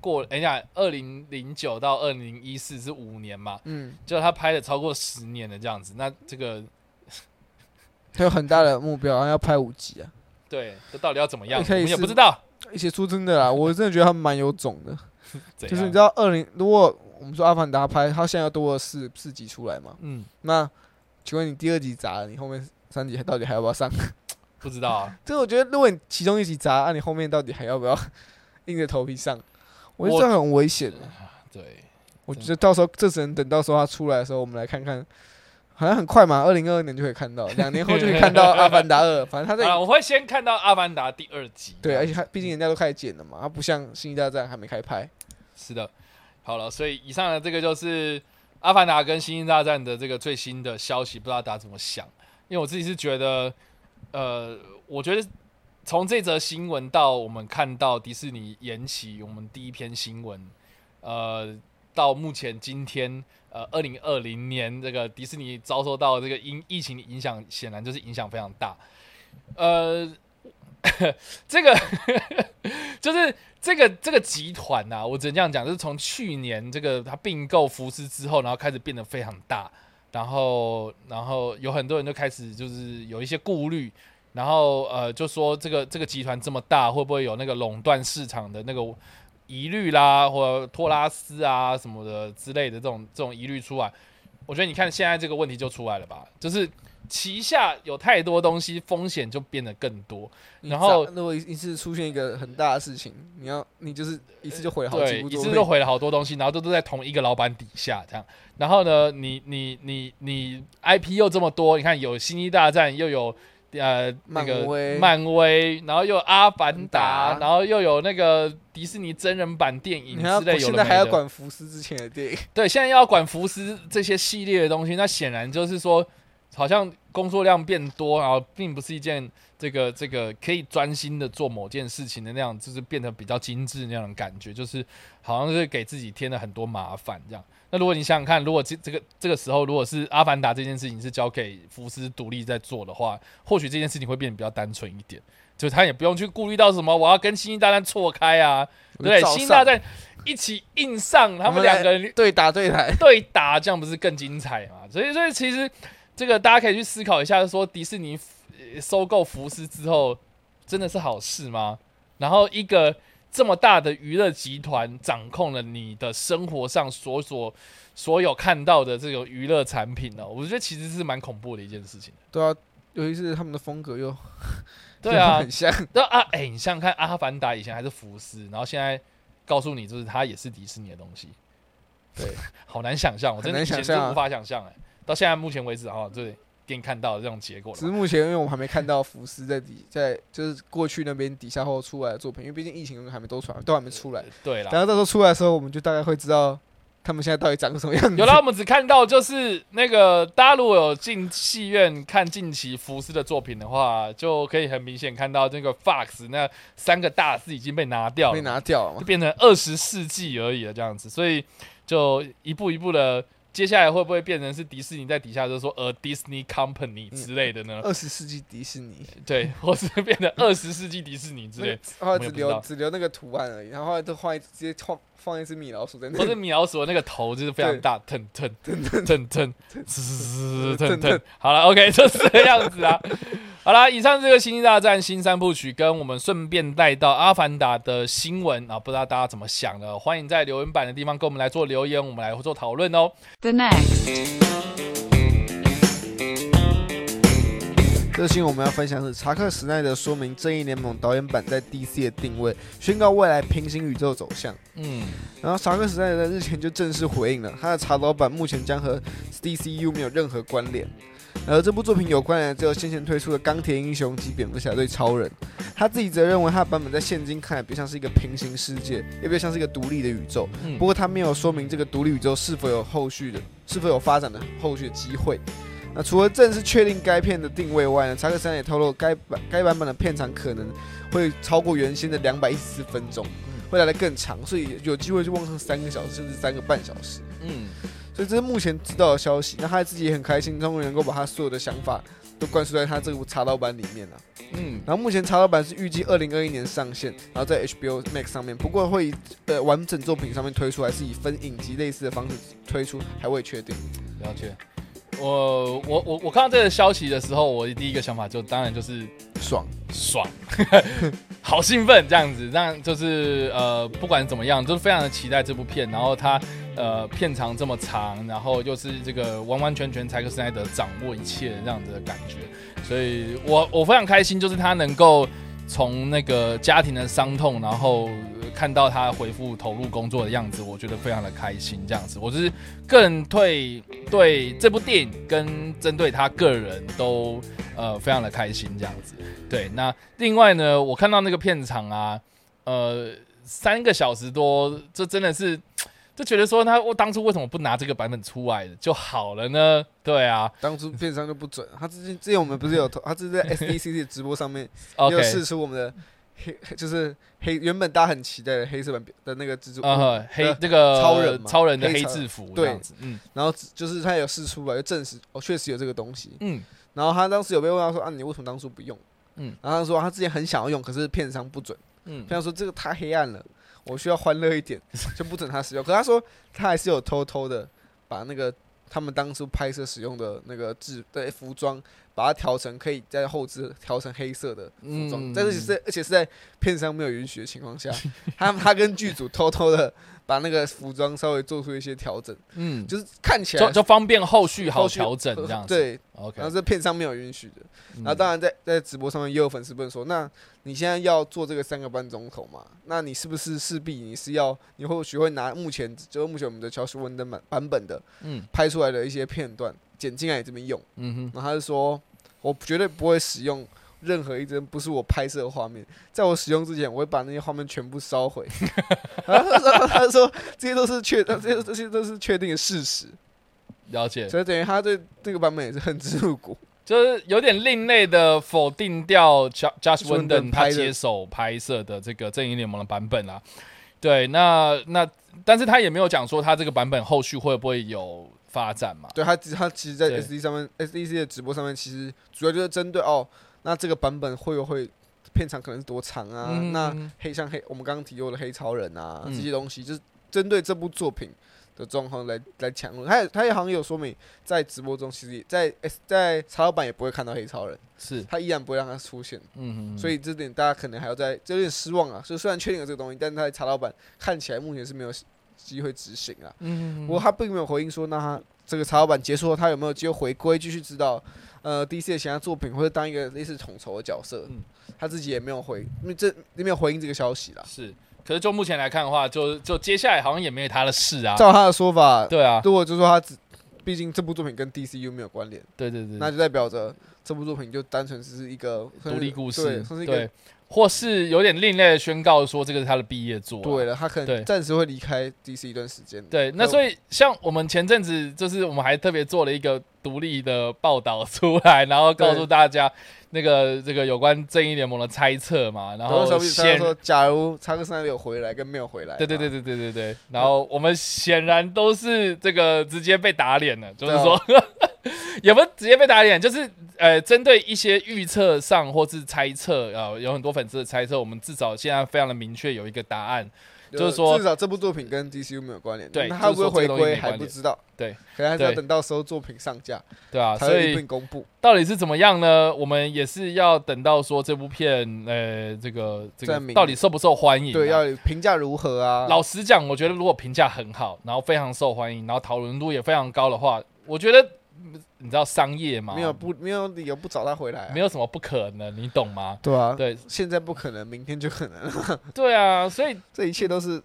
过，哎呀，二零零九到二零一四是五年嘛，嗯，就他拍了超过十年的这样子，那这个 他有很大的目标，然后要拍五集啊。对，这到底要怎么样？我也不知道。而且说真的啦，我真的觉得他们蛮有种的。就是你知道，二零如果我们说《阿凡达》拍，它现在要多了四四集出来嘛？嗯，那请问你第二集砸了，你后面三集还到底还要不要上？不知道啊。这我觉得，如果你其中一集砸，那、你后面到底还要不要 硬着头皮上？我觉得这很危险的。对，我觉得到时候这只能等到时候它出来的时候，我们来看看。好像很快嘛，二零二二年就可以看到，两年后就可以看到《阿凡达二》。反正他在 啊，我会先看到《阿凡达》第二集。对，而且他毕竟人家都开始剪了嘛，他不像《星际大战》还没开拍。是的，好了，所以以上的这个就是《阿凡达》跟《星星大战》的这个最新的消息，不知道大家怎么想？因为我自己是觉得，呃，我觉得从这则新闻到我们看到迪士尼延期我们第一篇新闻，呃，到目前今天，呃，二零二零年这个迪士尼遭受到这个因疫情的影响，显然就是影响非常大。呃，这个 就是这个这个集团呐、我只能这样讲，就是从去年这个它并购福斯之后，然后开始变得非常大，然后然后有很多人就开始就是有一些顾虑，然后呃就说这个这个集团这么大，会不会有那个垄断市场的那个疑虑啦，或者托拉斯啊什么的之类的这种这种疑虑出来？我觉得你看现在这个问题就出来了吧，就是旗下有太多东西，风险就变得更多。然后你砸如果一次出现一个很大的事情，你要你就是一次就毁了好几。一次就毁了好多东西，然后都都在同一个老板底下这样。然后呢，你你你你 IP 又这么多，你看有《星际大战》，又有呃那个漫威然后又有《阿凡达达》，然后又有那个迪士尼真人版电影之类，有现在还要管福斯之前的电影，对，现在要管福斯这些系列的东西，那显然就是说，好像工作量变多，然后并不是一件这个这个可以专心的做某件事情的那样，就是变得比较精致那样的感觉，就是好像是给自己添了很多麻烦这样。那如果你想想看，如果这这个这个时候，如果是阿凡达这件事情是交给福斯独立在做的话，或许这件事情会变得比较单纯一点，就是他也不用去顾虑到什么我要跟星际大战错开啊，对，照星际大战一起硬上，他们两个人对打对台，对打，这样不是更精彩吗？所以，所以其实这个大家可以去思考一下，说迪士尼呃收购福斯之后，真的是好事吗？然后一个这么大的娱乐集团掌控了你的生活上所所所有看到的这种娱乐产品呢、我觉得其实是蛮恐怖的一件事情。对啊，尤其是他们的风格又 对啊，很像，那啊，哎、你想想看，《阿凡达》以前还是福斯，然后现在告诉你，就是它也是迪士尼的东西，对，好难想象，我真的以前是很难想象啊。无法想象哎、到现在目前为止啊，对，给你看到的这种结果。只是目前因为我们还没看到福斯在底在就是过去那边底下后出来的作品，因为毕竟疫情还没都传，都还没出来。对啦，等到到时候出来的时候，我们就大概会知道他们现在到底长什么样子。有啦，我们只看到就是那个大家如果有进戏院看近期福斯的作品的话，就可以很明显看到那个 Fox 那三个大字已经被拿掉了被，拿掉了变成二十世纪而已了这样子，所以就一步一步的，接下来会不会变成是迪士尼在底下就说呃 Disney Company 之类的呢？二十世纪迪士尼，对，或是变成二十世纪迪士尼之类，后来只留只留那个图案而已，然后后来都画一直接放放一只米老鼠在那里。或是米老鼠的那个头就是非常大，腾腾 腾腾腾腾腾腾。好了，OK，就是这样子啊。好啦，以上这个《星际大战》新三部曲，跟我们顺便带到《阿凡达》的新闻啊，不知道大家怎么想的？欢迎在留言板的地方跟我们来做留言，我们来做讨论哦。The next. 这个新闻我们要分享是查克·史奈德说明《正义联盟》导演版在 DC 的定位，宣告未来平行宇宙走向。嗯，然后查克·史奈德日前就正式回应了，他的查导版目前将和 DCU 没有任何关联。而这部作品有关联的只有先前推出的钢铁英雄及蝙蝠侠对超人。他自己则认为他的版本在现今看来比较像是一个平行世界，也比较像是一个独立的宇宙。嗯不过他没有说明这个独立宇宙是否有后续的，是否有发展的后续的机会。那除了正式确定该片的定位外呢，查克·森也透露该版该版本的片长可能会超过原先的两百一十四分钟，会来的更长，所以有机会就望上三个小时甚至三个半小时。嗯，所以这是目前知道的消息。那他自己也很开心，终于能够把他所有的想法都灌输在他这部茶道版里面了。嗯，然后目前茶道版是预计二零二一年上线，然后在 HBO Max 上面，不过会以呃完整作品上面推出，还是以分影集类似的方式推出，还未确定。了解。我我我我看到这个消息的时候，我第一个想法就当然就是爽，爽，好兴奋这样子，让就是呃，不管怎么样，就是非常的期待这部片。然后它呃片长这么长，然后又是这个完完全全柴克斯奈德掌握一切这样子的感觉，所以我我非常开心，就是他能够从那个家庭的伤痛，然后看到他回复投入工作的样子，我觉得非常的开心。这样子，我就是个人对对这部电影跟针对他个人都呃非常的开心这样子。对，那另外呢，我看到那个片场啊，呃，三个小时多，这真的是 就觉得说他我当初为什么不拿这个版本出来就好了呢？对啊当初片商就不准。他之前之前我们不是有投，他之前在 SDCC 的直播上面 又试出我们的黑，就是黑原本大家很期待的黑色版的那个蜘蛛，黑那个超人嘛超人的黑制服这对样子，嗯然后就是他有试出来，就证实哦，确实有这个东西。嗯然后他当时有被问到说啊，你为什么当初不用？嗯然后他说他之前很想要用，可是片商不准，嗯片商说这个太黑暗了，我需要欢乐一点，就不准他使用。可他说他还是有偷偷的把那个他们当初拍摄使用的那个制对服装，把它调成可以在后置调成黑色的服装，嗯但是是而且是在片商没有允许的情况下，他他跟剧组偷偷的把那个服装稍微做出一些调整，嗯，就是看起来就就方便后续好调整这样子。对，，OK，然后这片商没有允许的。嗯然后当然在在直播上面也有粉丝问说，那你现在要做这个三个半钟头嘛？那你是不是势必你是要你或许会拿目前就是目前我们的乔舒文的版版本的嗯拍出来的一些片段剪进来这边用？嗯哼，然后他就说，我绝对不会使用。任何一帧不是我拍摄的画面，在我使用之前，我会把那些画面全部烧毁。然后他说：“他说这些都是确，这些这些都是确定的事实，了解，所以等于他对这个版本也是恨之入骨。就是有点另类的否定掉 Josh Josh Whedon Whedon 他接手拍摄的这个正义联盟的版本啊。对，那那但是他也没有讲说他这个版本后续会不会有发展嘛？对他，他其实，在 SD 上面，SDC 的直播上面，其实主要就是针对哦，那这个版本会不会片长可能是多长啊？嗯那黑像黑，我们刚刚提过的黑超人啊，嗯这些东西，就是针对这部作品的状况来来强论。他也他也好像有说明，在直播中，其实也在在查老板也不会看到黑超人，是，他依然不会让他出现。嗯，所以这点大家可能还要在，这有点失望啊。就虽然确定了这个东西，但是他在查老板看起来目前是没有机会执行啊。嗯，不过他并没有回应说，那他这个查老板结束后，他有没有机会回归，继续指导呃 DC 的其他作品，或者当一个类似统筹的角色？嗯他自己也没有回，因为这没有回应这个消息啦。是，可是就目前来看的话，就就接下来好像也没有他的事啊。照他的说法，对啊，如果就说他只，毕竟这部作品跟 DCU 没有关联，对对对，那就代表着这部作品就单纯只是一个独立故事是一个对，或是有点另类的宣告说这个是他的毕业作啊。对了，他可能暂时会离开 DC 一段时间。对，那那所以像我们前阵子就是我们还特别做了一个独立的报道出来，然后告诉大家那个这个有关正义联盟的猜测嘛，然后然后小比他显说，假如查克斯奈德有回来跟没有回来，对对对对对对对，然后我们显然都是这个直接被打脸了，就是说。也不是直接被打脸，就是呃，针对一些预测上或是猜测，呃，有很多粉丝的猜测，我们至少现在非常的明确有一个答案，就是说至少这部作品跟 DCU 没有关联。对那他会不会回归还不知道。对，可能还是要等到时候作品上架对啊，才会一所以并公布。到底是怎么样呢？我们也是要等到说这部片，呃，这个这个到底受不受欢迎、啊？对，要评价如何啊？老实讲，我觉得如果评价很好，然后非常受欢迎，然后讨论度也非常高的话，我觉得嗯你知道商业吗，没有不没有理由不找他回来啊。没有什么不可能，你懂吗？对啊，对现在不可能，明天就可能。对啊，所以 这一切都是这个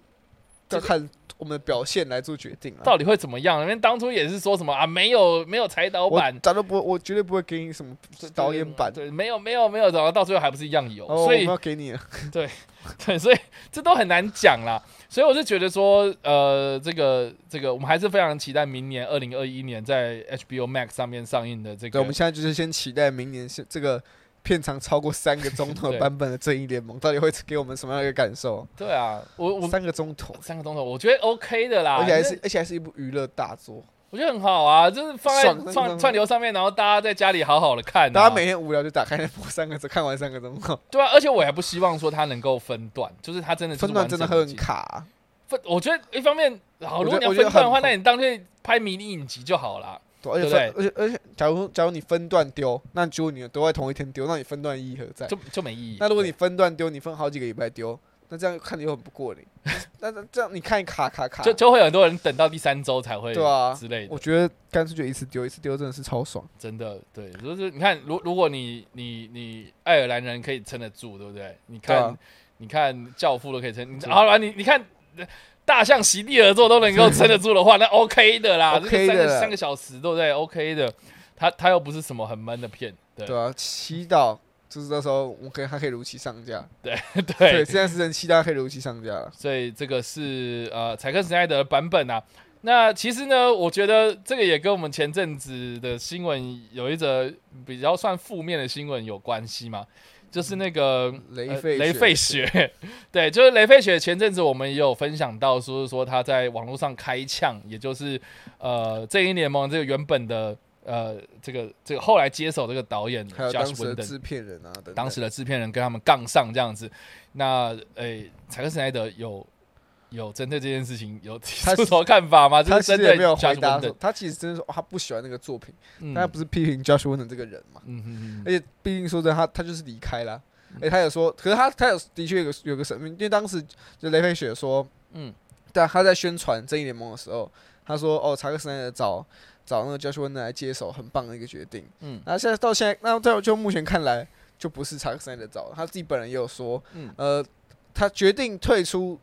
要看我们的表现来做决定啊。到底会怎么样？因为当初也是说什么啊，没有没有裁导我版。咱都不，我绝对不会给你什么导演版。对，没有没有没有，然后到最后还不是一样有，哦，所以们要给你 了。对，所以这都很难讲啦。所以我是觉得说，呃，这个这个，我们还是非常期待明年二零二一年在 HBO Max 上面上映的这对，个我们现在就是先期待明年是这个片长超过三个钟头的版本的《正义联盟》到底会给我们什么样的一个感受？对啊，我我三个钟头，三个钟头，我觉得 OK 的啦，而且还是而且还是一部娱乐大作。我觉得很好啊，就是放在串串流上面，然后大家在家里好好的看、啊，大家每天无聊就打开那部三个钟，看完三个钟头，对啊，而且我还不希望说它能够分段，就是它真的就是分段真的很卡。分，我觉得一方面好，如果你要分段的话，那你当天拍迷你影集就好啦。对而且分而且而且，假如假如你分段丢，那结果你都在同一天丢，那你分段意义何在？就就没意义。那如果你分段丢，你分好几个礼拜丢，那这样看着又很不过瘾。那那这样你看卡卡卡，就就会有很多人等到第三周才会对啊之类的我。觉得干脆就一次丢，一次丢真的是超爽。真的对，就是你看，如如果你你你爱尔兰人可以撑得住，对不对？你看、啊你看教父都可以撑，好了，你你看大象席地而坐都能够撑得住的话，那 OK 的啦 OK 的三个小时，对不对？OK 的，他他又不是什么很闷的片，对对啊，祈祷就是到时候我们可以还可以如期上架。对对，现在是人期待可以如期上架了。所以这个是呃柴克史奈德的版本啊。那其实呢，我觉得这个也跟我们前阵子的新闻有一则比较算负面的新闻有关系嘛，就是那个呃雷费雷费雪，对，就是雷费雪。前阵子我们也有分享到，说是说他在网络上开呛，也就是呃正义联盟这个原本的呃这个这个后来接手这个导演还有当时的制片人啊，等等当时的制片人跟他们杠上这样子。那诶，柴克斯奈德有有针对这件事情有 出什么看法吗？就他是针对其实也没有回答他其实真的说、哦他不喜欢那个作品，嗯但他不是批评 Josh Whedon 这个人嘛。嗯嗯嗯而且毕竟说真的，他他就是离开了。哎，他有说，可是他他有的确有个有个神秘，因为当时就雷飞雪说，嗯但他在宣传正义联盟的时候，他说哦，查克斯奈德找找那个 Josh Whedon 来接手，很棒的一个决定。嗯那现在到现在，那在就目前看来，就不是查克斯奈德找的，他自己本人也有说，嗯呃，他决定退出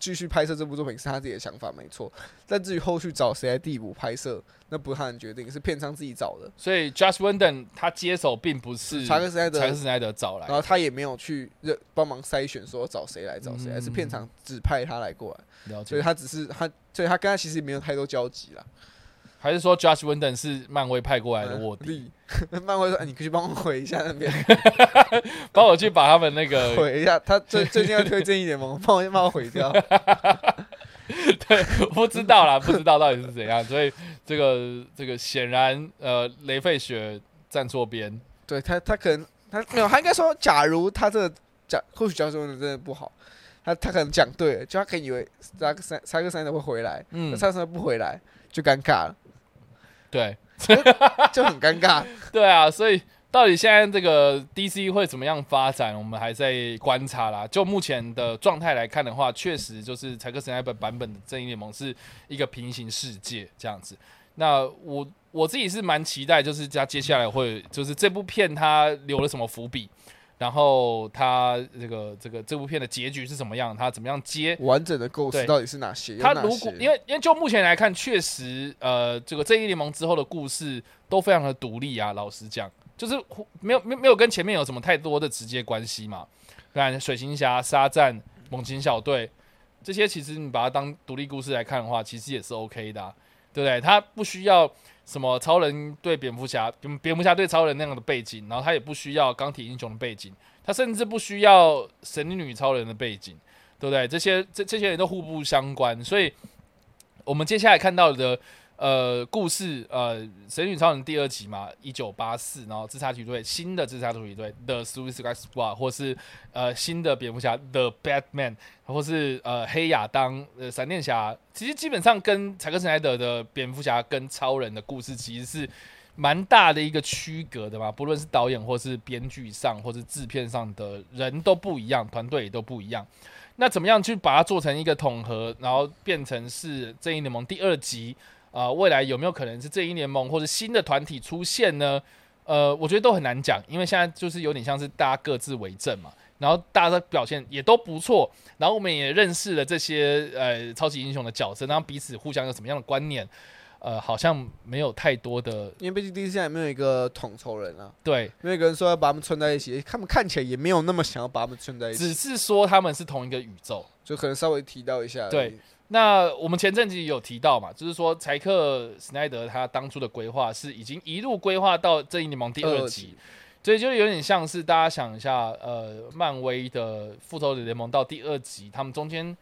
继续拍摄这部作品是他自己的想法，没错。但至于后续找谁来替补拍摄，那不是他的决定，是片商自己找的。所以 Josh Whedon 他接手并不是查克斯奈德查克斯奈德找来然后他也没有去认帮忙筛选说找谁来找谁，嗯而是片场指派他来过来，了解，所以他只是他，所以他跟他其实也没有太多交集啦。还是说 Josh w i n d o n 是漫威派过来的卧底，底，漫威说，哎，你可以去帮我回一下那边，帮我去把他们那个 回一下。他最最近要推荐一点盟，帮我帮我毁掉。对不知道啦，不知道到底是怎样，所以这个这个显然呃雷费雪站错边，对他，他可能他没有，他应该说，假如他这个讲，或许教授真的不好，他他可能讲对了，就他可以以为扎克三扎克三的会回来，嗯。那，查克三不回来就尴尬了，对。就很尴尬。对啊，所以到底现在这个 DC 会怎么样发展，我们还在观察啦。就目前的状态来看的话，确实就是柴克斯奈本版本的正义联盟是一个平行世界这样子。那我我自己是蛮期待，就是他接下来会就是这部片它留了什么伏笔，然后他这个这个这部片的结局是怎么样，他怎么样接，完整的构对思到底是哪些？有他如果因为因为就目前来看，确实呃，这个正义联盟之后的故事都非常的独立啊。老实讲，就是没有没有没有跟前面有什么太多的直接关系嘛。不然水行侠、沙战、猛禽小队这些，其实你把它当独立故事来看的话，其实也是 OK 的、啊，对不对？它不需要什么超人对蝙蝠侠、蝙蝠侠对超人那样的背景，然后他也不需要钢铁英雄的背景，他甚至不需要神女超人的背景。对不对？这些这这些人都互不相关，所以我们接下来看到的呃故事，呃，《神女超人》第二集嘛，一九八四，然后自杀突击队新的自杀突击队 The Suicide Squad，或是呃新的蝙蝠侠 The Batman，或是呃黑亚当、呃闪电侠，其实基本上跟柴克斯奈德的蝙蝠侠跟超人的故事其实是蛮大的一个区隔的嘛，不论是导演或是编剧上，或是制片上的人都不一样，团队也都不一样。那怎么样去把它做成一个统合，然后变成是正义联盟第二集？啊、未来有没有可能是正义联盟或者新的团体出现呢？呃，我觉得都很难讲，因为现在就是有点像是大家各自为政嘛，然后大家的表现也都不错，然后我们也认识了这些呃超级英雄的角色，然后彼此互相有什么样的观念，呃，好像没有太多的因为毕竟 DC 现在没有一个统筹人啊，对，没有一个人说要把他们串在一起，他们看起来也没有那么想要把他们串在一起只，是说他们是同一个宇宙。就可能稍微提到一下。对那我们前阵子也有提到嘛，就是说柴克史奈德他当初的规划是已经一路规划到正义联盟第二集，所以就有点像是大家想一下，呃，漫威的复仇者联盟到第二集，他们中间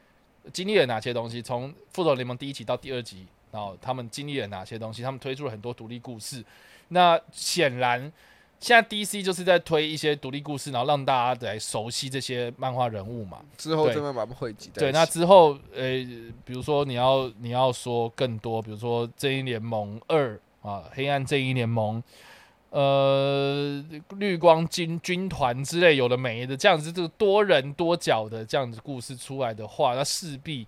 经历了哪些东西？从复仇者联盟第一集到第二集，然后他们经历了哪些东西？他们推出了很多独立故事。那显然，现在 DC 就是在推一些独立故事，然后让大家来熟悉这些漫画人物嘛。之后对再慢慢把他们汇集在对，那之后，呃，比如说你要你要说更多，比如说《正义联盟二》啊，黑暗正义联盟。呃，绿光军军团之类有的没的，这样子这个多人多角的这样子故事出来的话，那势必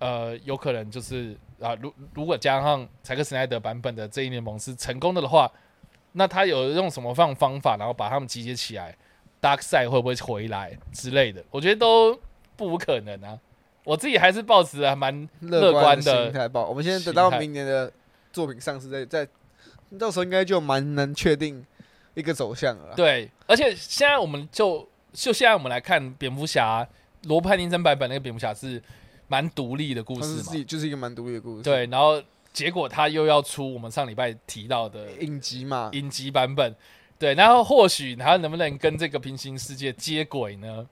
呃有可能就是啊，如如果加上柴克斯奈德版本的正义联盟是成功的的话，那他有用什么方方法，然后把他们集结起来，Dark Side 会不会回来之类的？我觉得都不无可能啊。我自己还是抱持还蛮乐观的的心态吧。我们现在等到明年的作品上市，再再到时候应该就蛮能确定一个走向了啦。对，而且现在我们就就现在我们来看蝙蝠侠罗伯·派丁森版本那个蝙蝠侠是蛮独立的故事嘛是自，己就是一个蛮独立的故事。，对，然后结果他又要出我们上礼拜提到的影集嘛，影集版本，对，然后或许他能不能跟这个平行世界接轨呢？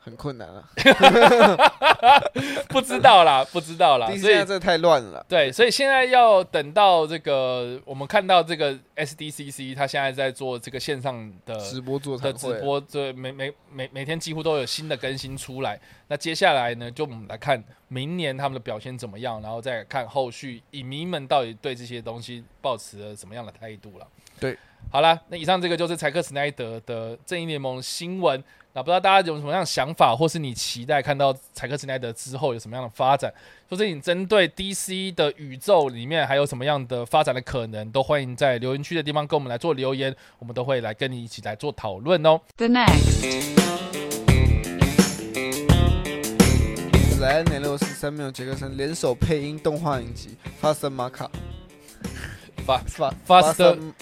很困难啊。不知道啦，不知道啦，所以现在太乱了。对，所以现在要等到这个我们看到这个 SDCC，他现在在做这个线上的直播做的直播，对，每每每每天几乎都有新的更新出来。那接下来呢，就我们来看明年他们的表现怎么样，然后再看后续影迷们到底对这些东西抱持了什么样的态度了。对，好了，那以上这个就是柴克史奈德的正义联盟新闻。那不知道大家有什么样的想法，或是你期待看到柴克斯奈德之后有什么样的发展，或是你针对 DC 的宇宙里面还有什么样的发展的可能，都欢迎在留言区的地方跟我们来做留言，我们都会来跟你一起来做讨论哦。The next. 莱恩·雷诺斯、三缪·杰克森联手配音动画影集《发森马卡》发发 Faster- 森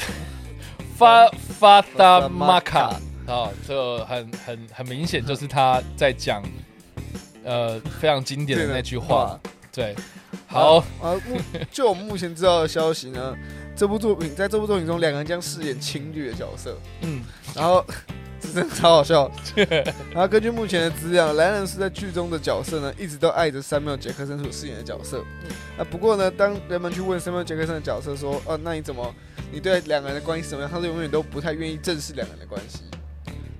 发发达达马卡哦，这很很很明显就是他在讲呃非常经典的那句话，对，好，啊，目就我们目前知道的消息呢，这部作品在这部作品中，两个人将饰演情侣的角色，嗯，然后这真的超好笑。然后根据目前的资料，莱恩是在剧中的角色呢，一直都爱着山缪·杰克森所饰演的角色。啊，不过呢，当人们去问山缪·杰克森的角色说，哦、那你怎么，你对两个人的关系怎么样？他是永远都不太愿意正视两个人的关系。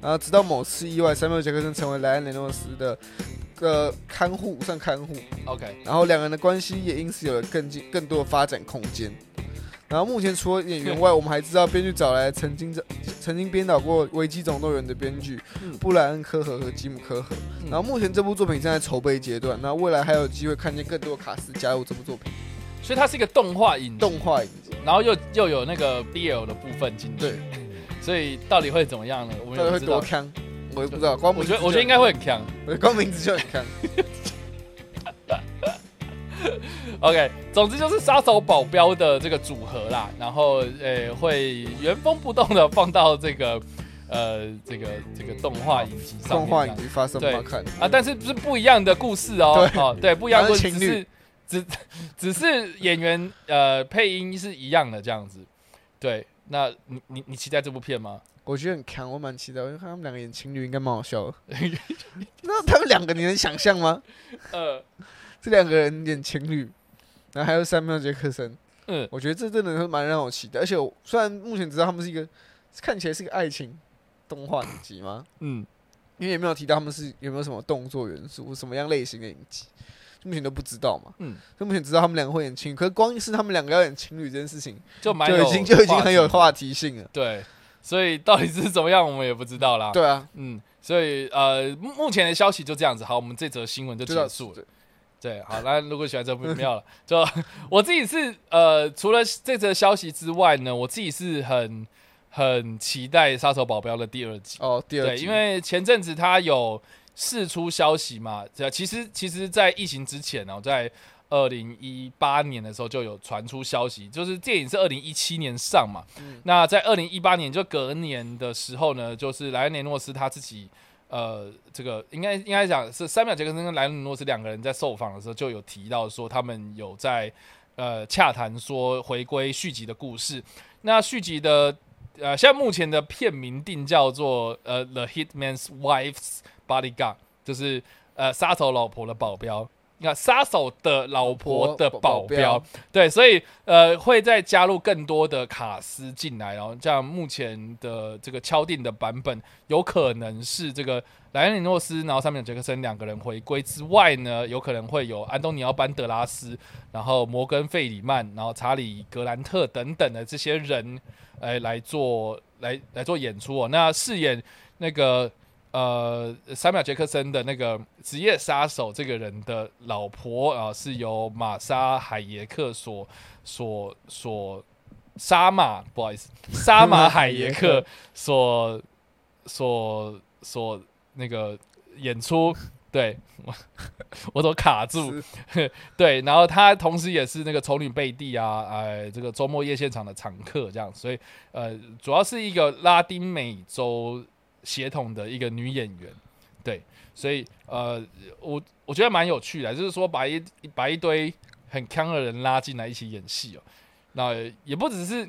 然后直到某次意外，山缪·杰克森成为莱恩·雷诺斯的个看护，算看护。OK，然后两个人的关系也因此有了更进更多的发展空间。然后目前除了演员外，我们还知道编剧找来曾经在曾经编导过《危机总动员》的编剧嗯布莱恩·科赫和吉姆·科荷。嗯然后目前这部作品正在筹备阶段，那未来还有机会看见更多卡斯加入这部作品。所以它是一个动画影动，画影集，然后又又有那个 BL 的部分进去，对，所以到底会怎么样呢？我们到底会也不知道多。强？我也不知道，光我觉得我觉得应该会很强。对光名字就很强。OK，总之就是杀手保镖的这个组合啦，然后呃会原封不动的放到这个呃这个这个动画影集上面动画影集发生对啊，但是是不一样的故事哦，对哦对，不一样的情只是只只是演员呃配音是一样的这样子。对，那你你你期待这部片吗？我觉得很强，我蛮期待。我觉得他们两个演情侣应该蛮好笑的。那他们两个你能想象吗？呃这两个人演情侣，然后还有三缪杰克森，嗯我觉得这真的是蛮让我期待。而且我虽然目前知道他们是一个看起来是一个爱情动画影集吗？嗯，因为也没有提到他们是有没有什么动作元素，什么样类型的影集，目前都不知道嘛。嗯，所以目前知道他们两个会演情侣，可是光是他们两个要演情侣这件事情，就蛮有就已经就已经很有话题性了。对，所以到底是怎么样，我们也不知道啦。，对啊，嗯，所以呃，目目前的消息就这样子。好，我们这则新闻就结束了。对，好，那如果喜欢这部没有了，就 我自己是呃，除了这则消息之外呢，我自己是很很期待《杀手保镖》的第二集。哦，第二对，集，因为前阵子他有释出消息嘛，这其实其实，在疫情之前哦，在二零一八年的时候就有传出消息，就是电影是二零一七年上嘛，嗯那在二零一八年就隔年的时候呢，就是莱恩雷诺斯他自己。呃，这个应该应该讲是三秒杰克森跟莱恩雷诺斯两个人在受访的时候就有提到说，他们有在呃洽谈说回归续集的故事。那续集的呃，现在目前的片名定叫做呃《The Hitman's Wife's Bodyguard》，就是呃杀手老婆的保镖。你看杀手的老婆的保镖，对，所以呃会再加入更多的卡斯进来，然后这样目前的这个敲定的版本有可能是这个莱恩·里诺斯，然后上面有杰克森两个人回归之外呢，有可能会有安东尼奥·班德拉斯，然后摩根·费里曼，然后查理·格兰特等等的这些人，呃，来做来来做演出哦。那饰演那个呃三秒杰克森的那个职业杀手这个人的老婆啊、是由玛莎海耶克所所所沙马，不好意思，沙马海耶克 所所所那个演出，对我我都卡住，对，然后他同时也是那个丑女贝蒂啊，哎，这个周末夜现场的常客，这样，所以呃，主要是一个拉丁美洲血统的一个女演员，对，所以呃，我我觉得蛮有趣的，就是说把一把一堆很强的人拉进来一起演戏哦，那也不只是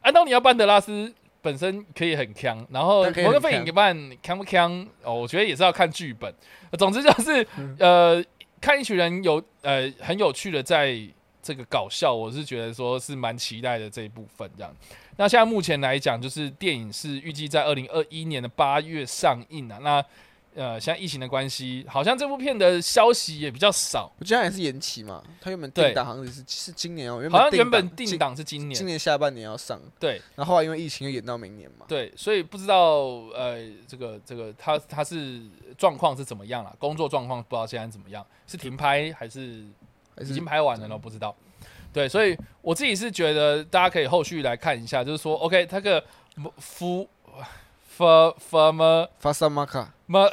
安东尼奥·班德拉斯本身可以很强，然后他可以很摩根·费里曼强不强哦，我觉得也是要看剧本。总之就是呃，看一群人有呃很有趣的在这个搞笑，我是觉得说是蛮期待的这一部分这样。那现在目前来讲，就是电影是预计在二零二一年的八月上映啊。那呃，现在疫情的关系，好像这部片的消息也比较少，我觉得还是延期嘛，它原本定档好像是是今年哦，原好像原本定档是今年今年，下半年要上，对然后后来因为疫情又延到明年嘛。对，所以不知道呃，这个这个他他是状况是怎么样了？工作状况不知道现在怎么样，是停拍还是已经拍完了呢？不知道。对，所以我自己是觉得大家可以后续来看一下，就是说，OK，他个夫夫夫么发萨玛卡，么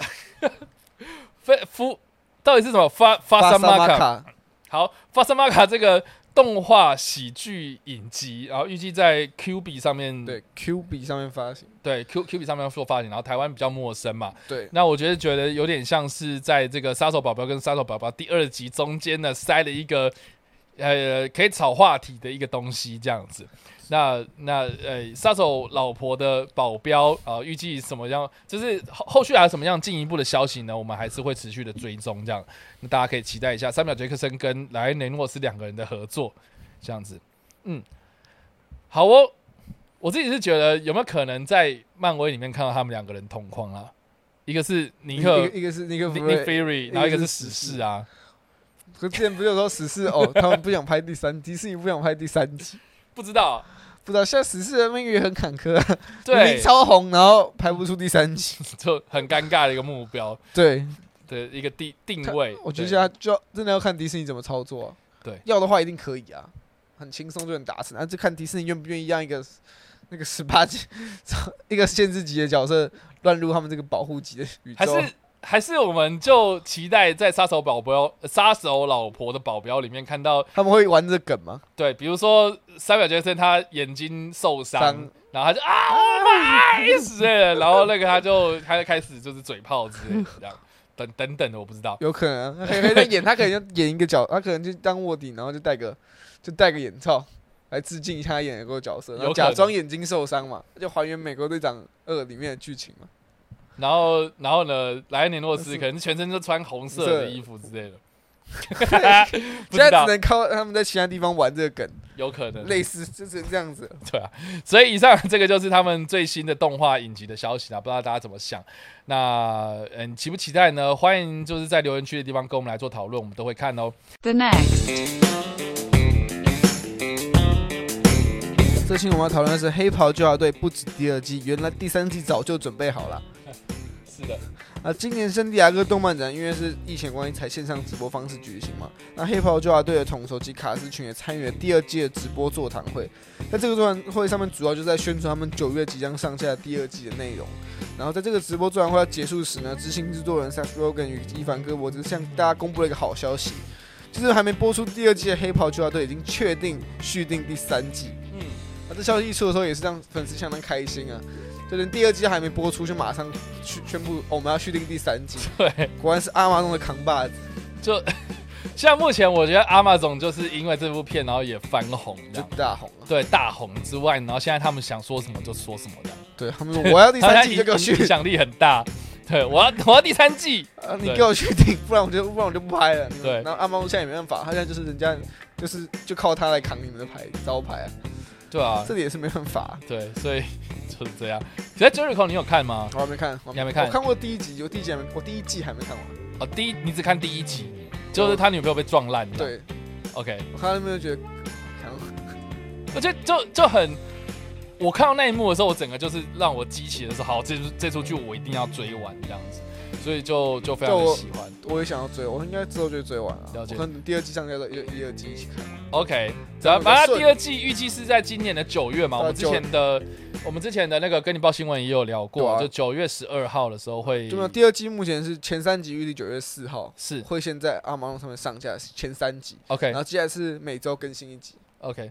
夫夫到底是什么？发发萨玛卡？卡，好，发萨玛卡这个动画喜剧影集，然后预计在 Q B 上面对 Q B 上面发行，对 Q Q B 上面做发行，然后台湾比较陌生嘛，对，那我觉得觉得有点像是在这个杀手保镖跟杀手宝宝第二集中间呢塞了一个呃可以炒话题的一个东西这样子。那那呃杀手老婆的保镖啊、呃预计什么样？就是后后续还有什么样进一步的消息呢？我们还是会持续的追踪这样。那大家可以期待一下三秒杰克森跟莱恩雷诺斯两个人的合作这样子。嗯，好哦。我自己是觉得有没有可能在漫威里面看到他们两个人同框啊？一个是尼一克个一个是那个 Nick 福 Nick 瑞，Fury，然后一个是是死侍啊，可之前不是有说十四哦，他们不想拍第三，迪士尼不想拍第三集，不知道，不知道现在十四的命运也很坎坷啊，明对。明，超红，然后拍不出第三集，就很尴尬的一个目标。对，的一个定定位。我觉得现在就要真的要看迪士尼怎么操作、啊，对。要的话一定可以啊，很轻松就能达成，那、啊、就看迪士尼愿不愿意让一个那个十八级 一个限制级的角色乱入他们这个保护级的宇宙，还是还是我们就期待在杀手保镖、呃杀手老婆的保镖里面看到，他们会玩这梗吗？对，比如说三秒杰森他眼睛受伤伤，然后他就啊我买死了，然后那个他就他就开始就是嘴炮之类的这样，等等等的我不知道。有可能、啊，他可能在演，他可能要演一个角，他可能就当卧底，然后就戴个就戴个眼罩来致敬一下他演的个角色，然后有假装眼睛受伤嘛，就还原美国队长二里面的剧情嘛。然后然后呢，莱恩·尼诺斯可能全身都穿红色的衣服之类的，现在只能靠他们在其他地方玩这个梗，有可能类似就是这样子。对啊，所以以上这个就是他们最新的动画影集的消息啦，不知道大家怎么想？那嗯，期不期待呢？欢迎就是在留言区的地方跟我们来做讨论，我们都会看哦。The next. 这期我们要讨论的是《黑袍纠察队》不止第二季，原来第三季早就准备好了。是的，啊，今年圣地亚哥动漫展因为是疫情关系才线上直播方式举行嘛，那黑袍纠察队的统筹及卡斯群也参与了第二季的直播座谈会。在这个座谈会上面，主要就是在宣传他们九月即将上架的第二季的内容。然后在这个直播座谈会要结束时呢，执行制作人 Seth Rogen 与伊凡戈伯兹向大家公布了一个好消息，就是还没播出第二季的黑袍纠察队已经确定续订第三季。这消息一出的时候，也是让粉丝相当开心啊！就连第二季还没播出，就马上去宣布、哦我们要续订第三季。对，果然是阿玛中的扛把子，就 现在目前我觉得阿玛总就是因为这部片，然后也翻红这就。大红了。对大红之外，然后现在他们想说什么就说什么的，对他们说我要第三季，就给我 续影。响力很大。对我要我要第三季，啊，你对给我去顶，不然我就不然我就不拍了。对然后阿猫现在也没办法，他现在就是人家就是就靠他来扛你们的牌招牌啊，对啊，这里也是没办法。对，所以就是这样。其实 Jericho 你有看吗？我还没看，我你还没看我看过第一集，我第一集还没，我第一季还没看完。哦，第一你只看第一集，就是他女朋友被撞烂。对，，OK，我看到那边就觉得，看我觉得就就很，我看到那一幕的时候，我整个就是让我激起的是，好，这出这出剧我一定要追完这样子，所以就就非常的喜欢。我也想要追，我应该之后就会追完了。了解我可能第二季上架的一第二季一起看。OK，这样比较顺反正第二季预计是在今年的九月嘛。我们之前的我们之前的那个跟你报新闻也有聊过，啊就九月十二号的时候会就第二季目前是前三集预计九月四号是会先在阿毛上面上架前三集，OK 然后接下来是每周更新一集，OK，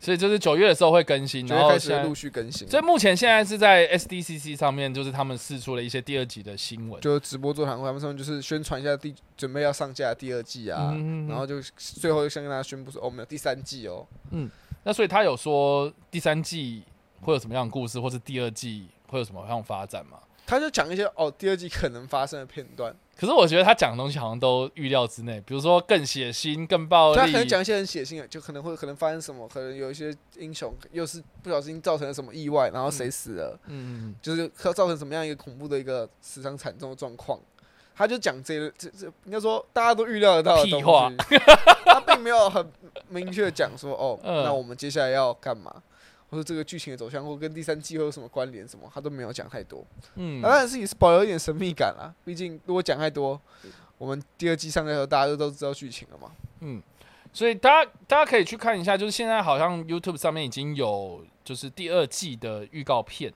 所以就是九月的时候会更新，然后开始陆续更新。所以目前现在是在 SDCC 上面，就是他们试出了一些第二集的新闻。就是直播座谈会，他们上面就是宣传一下第准备要上架第二季啊，嗯然后就最后就先跟大家宣布说，哦，我们有第三季哦。嗯那所以他有说第三季会有什么样的故事，或是第二季会有什么样的发展吗？他就讲一些哦，第二季可能发生的片段，可是我觉得他讲的东西好像都预料之内，比如说更血腥、更暴力。他可能。讲一些很血腥的，就可能会可能发生什么，可能有一些英雄又是不小心造成了什么意外，然后谁死了，嗯，就是造成什么样一个恐怖的一个死伤惨重的状况。他就讲这个这这应该说大家都预料得到的东西，他并没有很明确讲说哦，嗯。那我们接下来要干嘛，或者这个剧情的走向，或跟第三季会有什么关联什么，他都没有讲太多。嗯当然是也是保留一点神秘感啦，毕竟如果讲太多，我们第二季上架的时候大家都都知道剧情了嘛。嗯，所以大家大家可以去看一下，就是现在好像 YouTube 上面已经有就是第二季的预告片，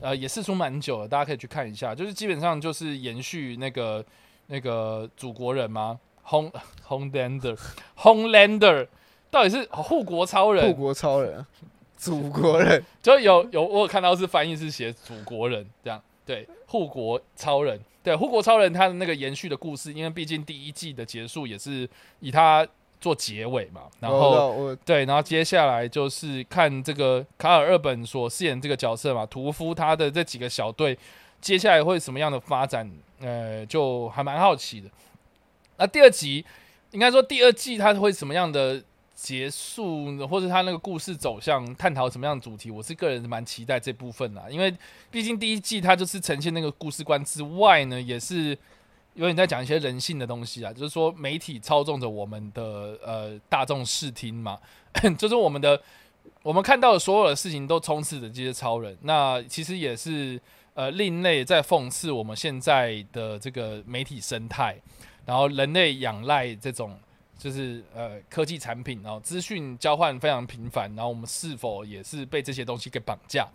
呃，也试出蛮久了，大家可以去看一下。就是基本上就是延续那个那个祖国人吗？Home Homelander Homelander 到底是护国超人护？国超人啊，祖国人，就有有我有看到是翻译是写祖国人这样，对，护国超人，对，护国超人他的那个延续的故事，因为毕竟第一季的结束也是以他做结尾嘛，然后对，然后接下来就是看这个卡尔·二本所饰演这个角色嘛，屠夫他的这几个小队接下来会什么样的发展，呃，就还蛮好奇的。那第二集应该说第二季他会什么样的结束，或者他那个故事走向，探讨什么样的主题，我是个人蛮期待这部分啦，因为毕竟第一季它就是呈现那个故事观之外呢，也是有点在讲一些人性的东西啊，就是说媒体操纵着我们的呃大众视听嘛，就是我们的我们看到的所有的事情都充斥着这些超人，那其实也是呃另类在讽刺我们现在的这个媒体生态，然后人类仰赖这种就是呃科技产品，然后资讯交换非常频繁，然后我们是否也是被这些东西给绑架？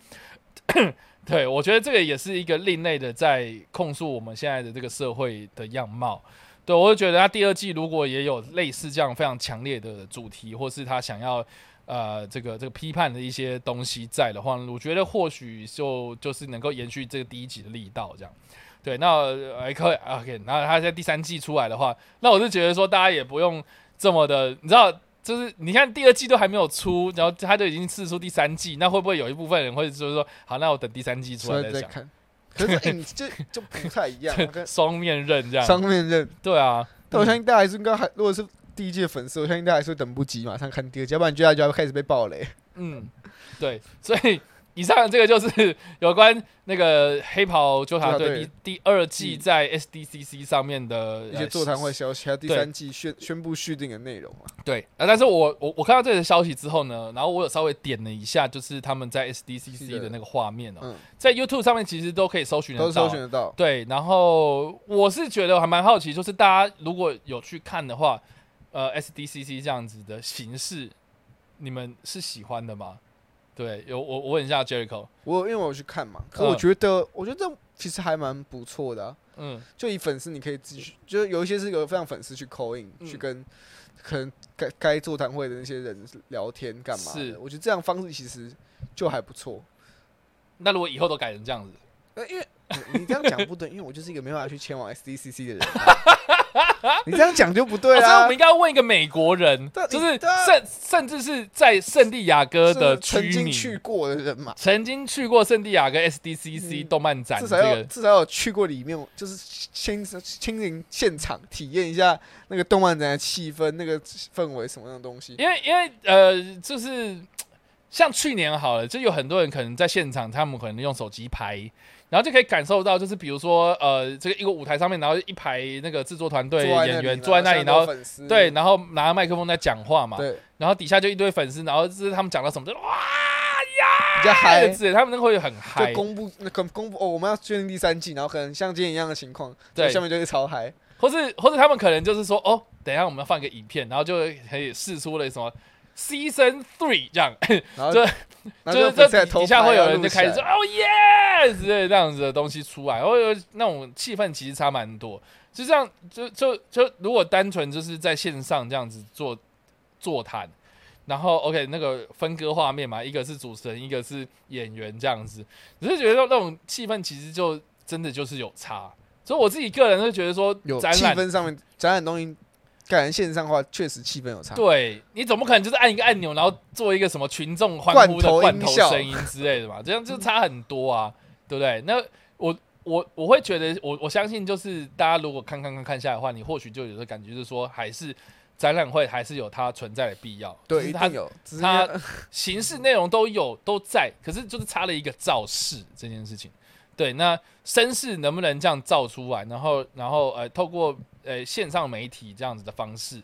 对我觉得这个也是一个另类的在控诉我们现在的这个社会的样貌。对我就觉得他第二季如果也有类似这样非常强烈的主题，或是他想要呃这个这个批判的一些东西在的话，我觉得或许就就是能够延续这个第一集的力道这样。对，那呃可以 OK，然后他在第三季出来的话，那我是觉得说大家也不用这么的，你知道，就是你看第二季都还没有出，然后他就已经试出第三季，那会不会有一部分人会就是说，好，那我等第三季出出来再想，来再看。可是影就就不太一样，双面刃这样，双面刃。对啊，但我相信大家还是应该还，如果是第一季的粉丝，我相信大家还是会等不及马上看第二季，要不然大家就要开始被暴雷。嗯，对，所以以上这个就是 有关那个黑袍纠察队第第二季在 SDCC 上面的一些座谈会消息，还有第三季宣宣布续订的内容啊。对，啊，但是我我我看到这个消息之后呢，然后我有稍微点了一下，就是他们在 SDCC 的。那个画面哦，嗯，在 YouTube 上面其实都可以搜寻得都到，搜寻得到。对，然后我是觉得还蛮好奇，就是大家如果有去看的话，呃，SDCC 这样子的形式，你们是喜欢的吗？对，有我我问一下 Jericho，我因为我有去看嘛，可嗯我觉得，我觉得这其实还蛮不错的、啊。嗯就以粉丝，你可以继续，就是有一些是有让粉丝去 call in，、嗯去跟可能该该座谈会的那些人聊天干嘛是的。我觉得这样方式其实就还不错。那如果以后都改成这样子，呃，因为你你这样讲不对，因为我就是一个没办法去前往 SDCC 的人啊、你这样讲就不对啊哦所以我们。应该要问一个美国人，就是甚甚至是在圣地亚哥的曾经去过的人嘛，曾经去过圣地亚哥 SDCC 嗯动漫展至少至少有去过里面，就是亲亲临现场体验一下那个动漫展的气氛、那个氛围什么样的东西。因为因为呃，就是像去年好了，就有很多人可能在现场，他们可能用手机拍，然后就可以感受到，就是比如说呃，这个一个舞台上面，然后一排那个制作团队演员坐在那里，然后对，然后拿着麦克风在讲话嘛，对。然后底下就一堆粉丝，然后就是他们讲到什么就哇呀比较嗨，之类，他们那会很嗨。就，公布那个公布哦，我们要确定第三季，然后可能像今天一样的情况，对。下面就会超嗨。或是或者他们可能就是说，哦，等一下我们要放一个影片，然后就可以试出了什么 season three 这样，就 就是这底下会有人就开始说哦耶之类这样子的东西出来，然后有那种气氛其实差蛮多。就这样，就就就如果单纯就是在线上这样子做座谈，然后 OK 那个分割画面嘛，一个是主持人，一个是演员这样子，只是觉得那种气氛其实就真的就是有差。所以我自己个人就觉得说有气氛上面展览东西改成线上化，确实气氛有差。对你总不可能就是按一个按钮，然后做一个什么群众欢呼的罐头声音之类的嘛？这样就差很多啊，对不对？那我我我会觉得，我我相信就是大家如果看看看看下来的话，你或许就有这个感觉，就是说还是展览会还是有它存在的必要。对，它有。它 形式内容都有都在，可是就是差了一个造势这件事情。对，那声势能不能这样造出来？然后，然后呃，透过呃线上媒体这样子的方式，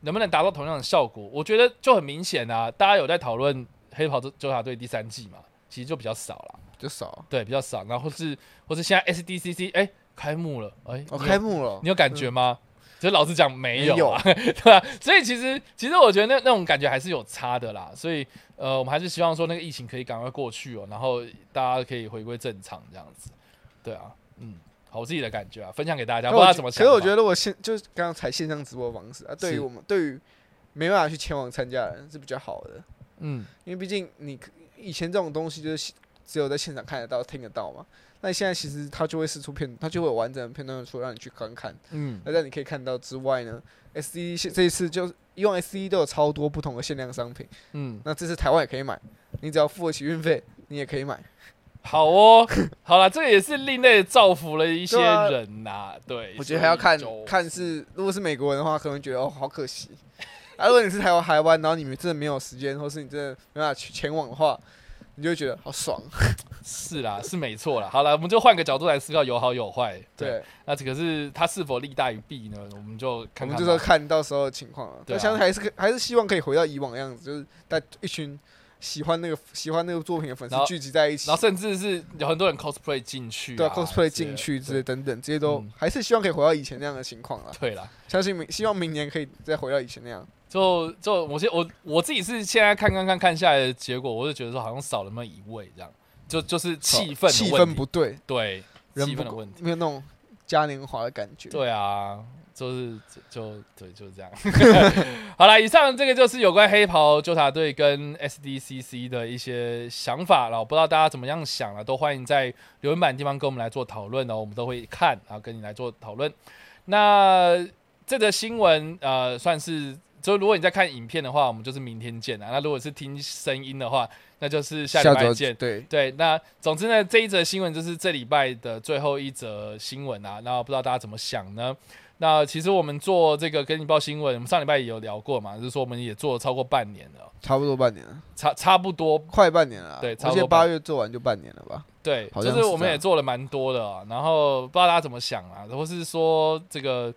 能不能达到同样的效果？我觉得就很明显啊，大家有在讨论《黑袍纠察队》第三季嘛，其实就比较少了，就少。对，比较少。然后是或是现在 SDCC 哎、开幕了，哎、哦，开幕了你，有感觉吗？就老实讲，没有、啊，对吧、所以其实，其实我觉得那那种感觉还是有差的啦。所以，呃，我们还是希望说那个疫情可以赶快过去哦，然后大家可以回归正常这样子。对啊，嗯，好，我自己的感觉啊，分享给大家，不知道怎么。可是我觉得，如果线就是刚刚才线上直播的方式啊，对于我们对于没办法去前往参加的人是比较好的，嗯，因为毕竟你可以前这种东西就是只有在现场看得到、听得到嘛。那你现在其实它就会试出片，它就会有完整的片段出来让你去观看。嗯，那在你可以看到之外呢，S D 这一次就以往 S D 都有超多不同的限量商品，嗯，那这次台湾也可以买，你只要付得起运费，你也可以买。好哦，好了，这个也是另类造福了一些人呐、对，我觉得还要看看是，如果是美国人的话，可能觉得哦好可惜。啊，如果你是台湾台湾，然后你们真的没有时间，或是你真的没办法去前往的话，你就会觉得好爽。是啦，是没错啦。好了，我们就换个角度来思考，有好有坏。对，那这个是它是否利大于弊呢？我们就我看看吧。们就说看到时候的情况了。对啊但相信还是可还是希望可以回到以往的样子，就是带一群喜欢那个喜欢那个作品的粉丝聚集在一起。然后，甚至是有很多人 cosplay 进去、啊，对啊，cosplay 进去之类等等，这些都嗯。还是希望可以回到以前那样的情况了。对啦，相信明希望明年可以再回到以前那样。就就我现我我自己是现在看看看看下来的结果，我就觉得说好像少了那么一位这样，就就是气氛气氛不对，对人不够气氛的问题，没有那种嘉年华的感觉。对啊，就是就就对就是这样。好了，以上这个就是有关黑袍纠察队跟 SDCC 的一些想法了，我不知道大家怎么样想了，都欢迎在留言板的地方跟我们来做讨论哦，我们都会看，然后跟你来做讨论。那这则新闻呃，算是就如果你在看影片的话，我们就是明天见啊。那如果是听声音的话，那就是下礼拜见。对，对，那总之呢，这一则新闻就是这礼拜的最后一则新闻啊。那不知道大家怎么想呢？那其实我们做这个跟你报新闻，我们上礼拜也有聊过嘛，就是说我们也做了超过半年了，差不多半年了，差差不多，快半年了啊。对差不多八月做完就半年了吧？对，好就是我们也做了蛮多的啊。然后不知道大家怎么想啊，或是说这个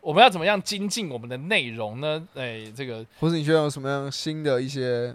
我们要怎么样精进我们的内容呢？哎，这个或是你觉得有什么样新的一些，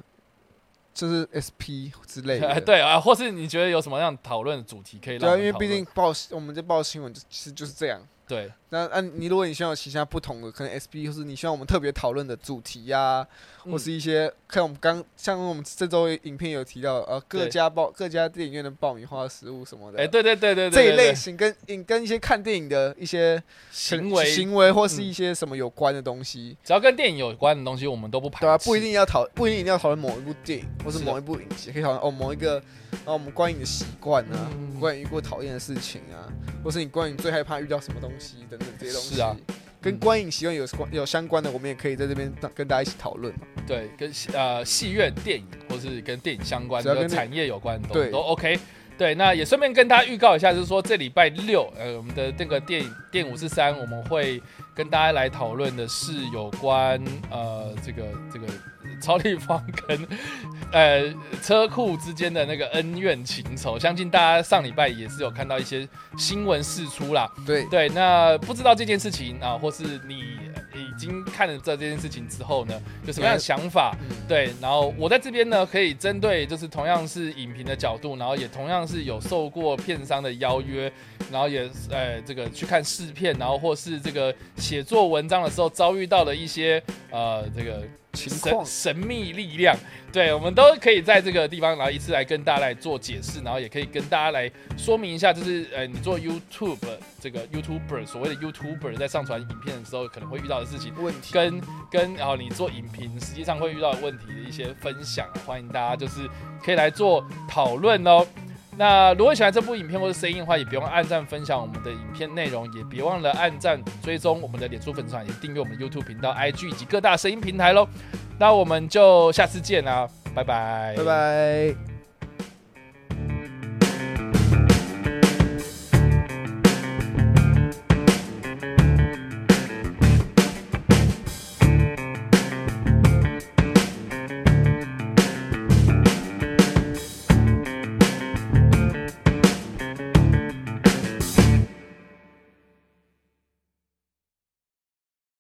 就是 SP 之类的？对啊，或是你觉得有什么样讨论的主题可以让对啊，我们讨论因为毕竟报我们这报新闻就其实就是这样，对那啊，你如果你希望有其他不同的，可能 SB 或是你希望我们特别讨论的主题呀、嗯。或是一些看我们刚像我们这周影片有提到，呃，各家爆各家电影院的爆米花食物什么的，哎，对对对对对，这一类型跟影跟一些看电影的一些行为，行为或是嗯一些什么有关的东西，只要跟电影有关的东西，我们都不排对啊，不一定要讨，不一定一定要讨论某一部电影或是某一部影集，可以讨论哦某一个，然后我们观影的习惯啊，嗯。关于遇过讨厌的事情啊，或是你关于最害怕遇到什么东西等等这些东西，是啊，跟嗯观影习惯有关有相关的，我们也可以在这边跟大家一起讨论嘛。对，跟呃戏院、电影或是跟电影相关的跟产业有关的都对都 OK。对，那也顺便跟大家预告一下，就是说这礼拜六，呃，我们的那个电影电五四三，我们会跟大家来讨论的是有关呃这个这个超立方跟呃车库之间的那个恩怨情仇，相信大家上礼拜也是有看到一些新闻释出啦。对，对，那不知道这件事情啊，或是你已经看了这件事情之后呢，有什么样的想法？嗯，对，然后我在这边呢，可以针对就是同样是影评的角度，然后也同样是有受过片商的邀约，然后也呃这个去看试片，然后或是这个写作文章的时候遭遇到的一些呃这个情况。神神秘力量，对我们都可以在这个地方，然后一次来跟大家来做解释，然后也可以跟大家来说明一下，就是呃你做 YouTube 这个 YouTuber 所谓的 YouTuber 在上传影片的时候可能会遇到的事情。问题跟跟然后你做影评实际上会遇到的问题的一些分享，欢迎大家就是可以来做讨论哦。那如果喜欢这部影片或者声音的话，也别忘了按赞分享我们的影片内容，也别忘了按赞追踪我们的脸书粉丝团，也订阅我们的 YouTube 频道、IG 以及各大声音平台喽。那我们就下次见啦，拜拜，拜拜。